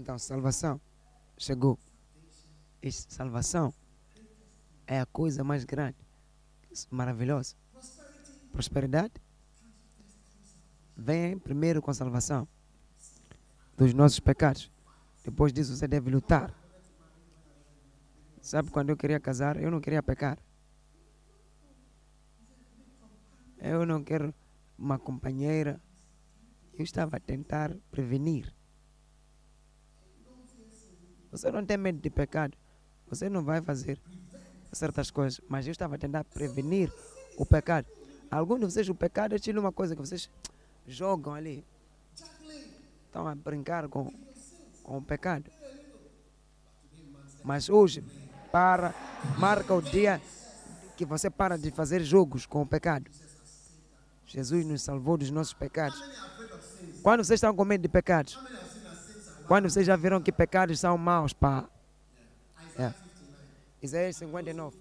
[SPEAKER 2] Então, salvação chegou. E salvação é a coisa mais grande, maravilhosa. Prosperidade vem primeiro com a salvação dos nossos pecados. Depois disso, você deve lutar. Sabe quando eu queria casar, eu não queria pecar. Eu não quero uma companheira. Eu estava a tentar prevenir. Você não tem medo de pecado, você não vai fazer certas coisas. Mas eu estava a tentar prevenir o pecado. Alguns de vocês, o pecado é tipo uma coisa que vocês jogam ali. Estão a brincar com, com o pecado. Mas hoje, para, marca o dia que você para de fazer jogos com o pecado. Jesus nos salvou dos nossos pecados. Quando vocês estão com medo de pecados? Quando vocês já viram que pecados são maus, pá. É. Isaías 59.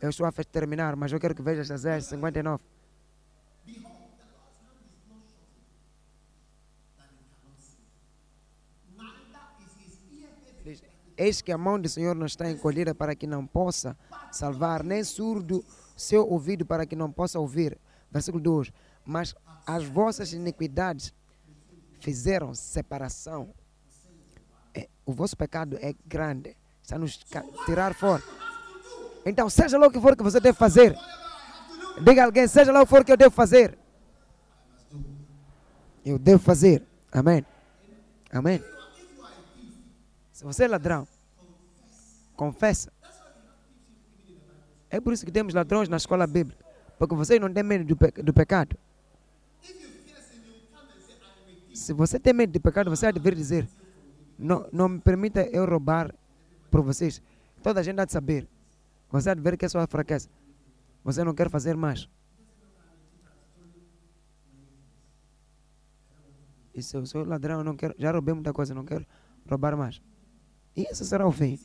[SPEAKER 2] Eu estou a terminar, mas eu quero que veja Isaías 59. Diz, Eis que a mão do Senhor não está encolhida para que não possa salvar, nem surdo seu ouvido para que não possa ouvir. Versículo 2. Mas as vossas iniquidades fizeram separação. É, o vosso pecado é grande. Está nos tirar fora. Então, seja lá o que for que você deve fazer. Diga a alguém, seja lá o que for que eu devo fazer. Eu devo fazer. Amém. Amém. Se você é ladrão, confessa. É por isso que temos ladrões na escola bíblica. Porque vocês não têm medo do, pe- do pecado. Se você tem medo de pecado, você há de vir dizer: não, não me permita eu roubar por vocês. Toda a gente há de saber. Você há de ver que é sua fraqueza. Você não quer fazer mais. E se eu sou ladrão, não quero, já roubei muita coisa, não quero roubar mais. E esse será o fim.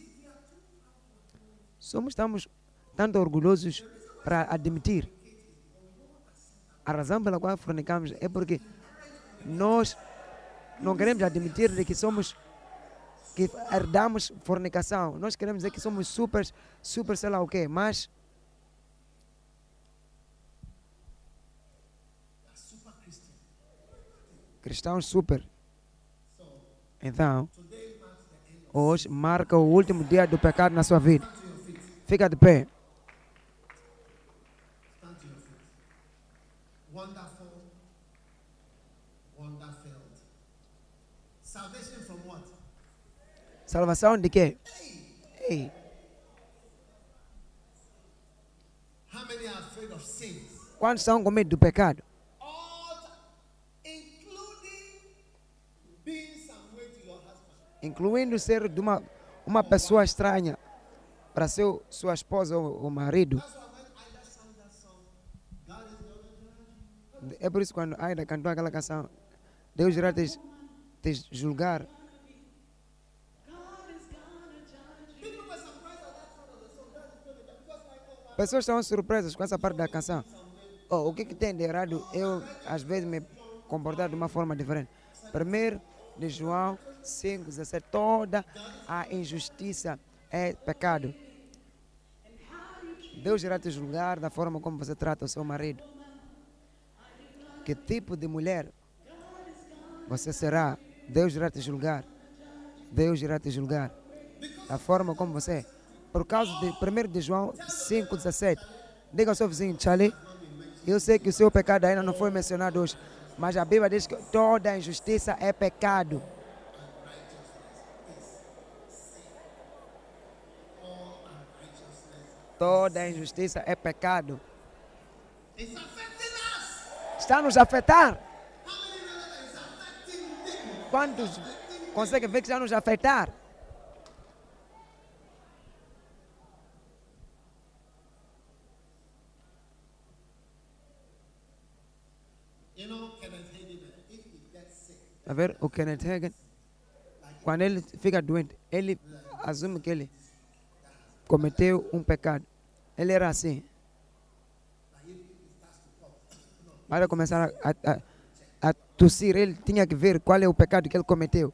[SPEAKER 2] Somos estamos tanto orgulhosos para admitir. A razão pela qual fornicamos é porque nós não queremos admitir de que somos que herdamos fornicação. Nós queremos dizer que somos super, super sei lá o quê, mas cristãos super. Então, hoje marca o último dia do pecado na sua vida. Fica de pé.
[SPEAKER 4] Wonderful.
[SPEAKER 2] Salvação de quê? Ei, quantos estão com medo do pecado? Incluindo ser de uma, uma pessoa estranha para seu, sua esposa ou, ou marido. É por isso que quando Aida cantou aquela canção, Deus irá te, te julgar. Pessoas estão surpresas com essa parte da canção. Oh, o que, que tem de errado eu, às vezes, me comportar de uma forma diferente? Primeiro, de João 5, 17, toda a injustiça é pecado. Deus irá te julgar da forma como você trata o seu marido. Que tipo de mulher você será? Deus irá te julgar. Deus irá te julgar. Da forma como você. Por causa de 1 de João 5,17. Diga ao seu vizinho, Charlie. Eu sei que o seu pecado ainda não foi mencionado hoje. Mas a Bíblia diz que toda injustiça é pecado. Toda injustiça é pecado. Está nos afetar. Quantos conseguem ver que está nos afetar? A ver, o Kenneth Hagin, quando ele fica doente, ele assume que ele cometeu um pecado. Ele era assim. Para começar a, a, a, tossir, ele tinha que ver qual é o pecado que ele cometeu.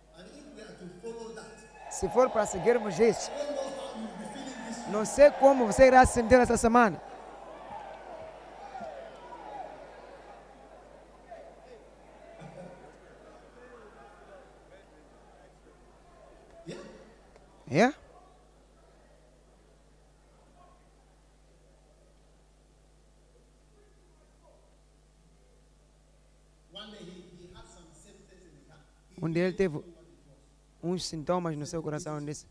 [SPEAKER 2] Se for para seguirmos isso, não sei como você irá se sentir essa semana. Ele teve uns sintomas no seu coração. Disse.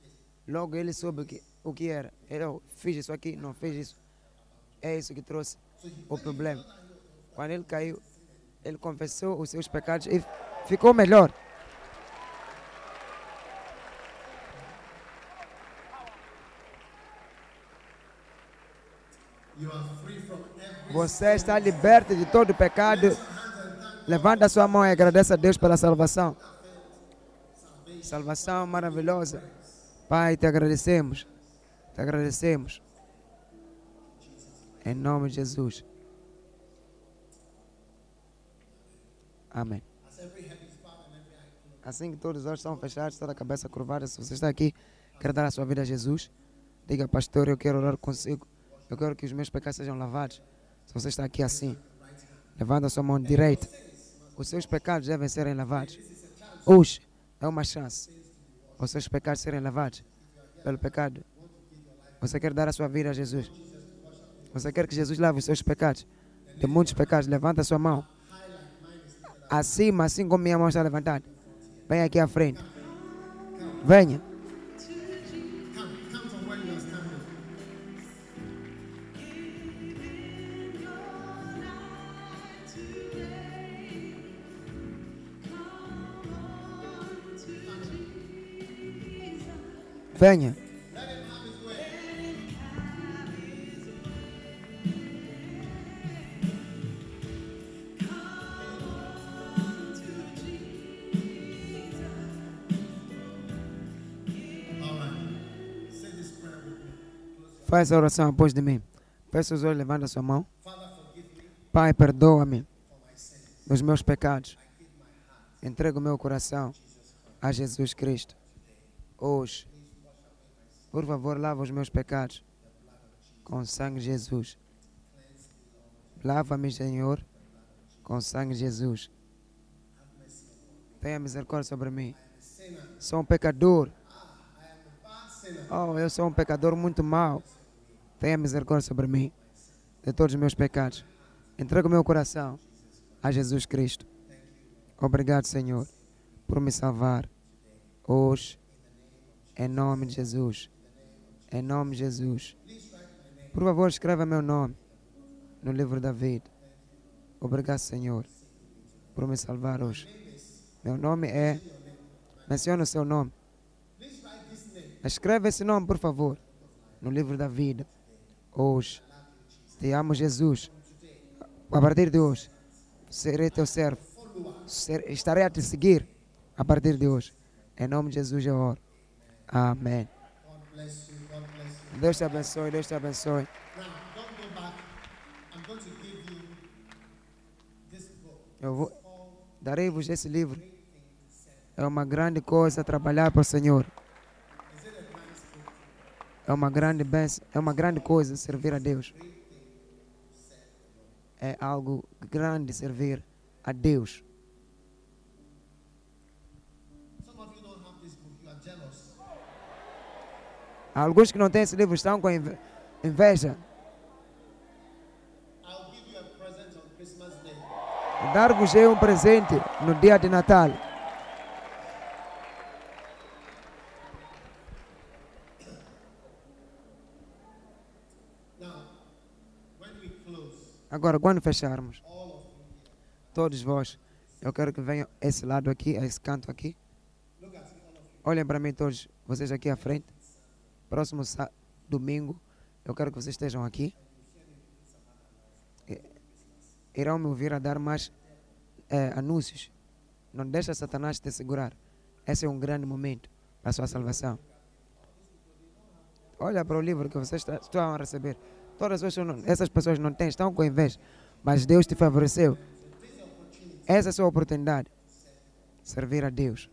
[SPEAKER 2] Logo ele soube que, o que era. Ele "Oh, fiz isso aqui, não fiz isso. É isso que trouxe o problema. Quando ele caiu, ele confessou os seus pecados e ficou melhor. Você está liberto de todo pecado. Levanta a sua mão e agradeça a Deus pela salvação. Salvação maravilhosa. Pai, te agradecemos. Te agradecemos. Em nome de Jesus. Amém. Assim que todos os olhos estão fechados, toda a cabeça curvada, se você está aqui, quer dar a sua vida a Jesus, diga, pastor, eu quero orar consigo. Eu quero que os meus pecados sejam lavados. Se você está aqui assim, levanta a sua mão direita. Os seus pecados devem serem lavados. Hoje é uma chance. Os seus pecados serem lavados pelo pecado. Você quer dar a sua vida a Jesus. Você quer que Jesus lave os seus pecados. De muitos pecados, levanta a sua mão. Acima, assim como minha mão está levantada. Venha aqui à frente. Venha. Venha. Faz a oração após de mim. Feche os olhos, levanta a sua mão. Pai, perdoa-me dos meus pecados. Entrego o meu coração a Jesus Cristo. Hoje, por favor, lava os meus pecados com o sangue de Jesus. Lava-me, Senhor, com o sangue de Jesus. Tenha misericórdia sobre mim. Sou um pecador. Oh, eu sou um pecador muito mau. Tenha misericórdia sobre mim, de todos os meus pecados. Entrego meu coração a Jesus Cristo. Obrigado, Senhor, por me salvar hoje, em nome de Jesus. Em nome de Jesus. Por favor, escreva meu nome no livro da vida. Obrigado, Senhor, por me salvar hoje. Meu nome é. Menciona o seu nome. Escreve esse nome, por favor, no livro da vida. Hoje. Te amo, Jesus. A partir de hoje, serei teu servo. Ser- estarei a te seguir a partir de hoje. Em nome de Jesus eu oro. Amém. Deus te abençoe, Deus te abençoe. Eu vou darei-vos esse livro. É uma grande coisa trabalhar para o Senhor. É uma grande bênção, é uma grande coisa servir a Deus. É algo grande servir a Deus. Alguns que não têm esse livro estão com inve- inveja. Dar-vos eu um presente no dia de Natal. Agora, quando fecharmos, todos vós, eu quero que venham esse lado aqui, esse canto aqui. Olhem para mim todos, vocês aqui à frente. Próximo domingo, eu quero que vocês estejam aqui. E- Irão me ouvir a dar mais eh, anúncios. Não deixa Satanás te segurar. Esse é um grande momento para a sua salvação. Olha para o livro que vocês estão a receber. Todas essas pessoas não têm, estão com inveja. Mas Deus te favoreceu. Essa é a sua oportunidade. Servir a Deus.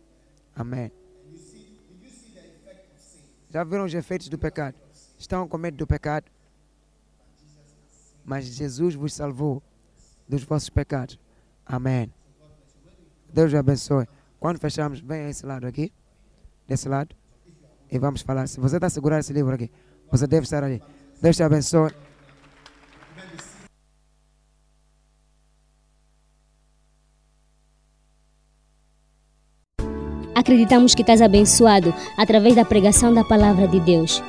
[SPEAKER 2] Amém. Já viram os efeitos do pecado? Estão com medo do pecado? Mas Jesus vos salvou dos vossos pecados. Amém. Deus abençoe. Quando fechamos, venha esse lado aqui. Desse lado. E vamos falar. Se você está a segurar esse livro aqui, você deve estar ali. Deus te abençoe.
[SPEAKER 1] Acreditamos que estás abençoado através da pregação da palavra de Deus.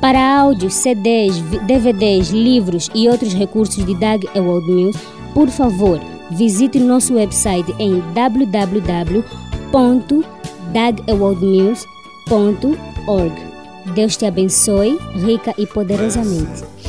[SPEAKER 1] Para áudios, CDs, DVDs, livros e outros recursos de Doug Ewald Mills, por favor, visite nosso website em www.dagewaldmills.org. Deus te abençoe rica e poderosamente.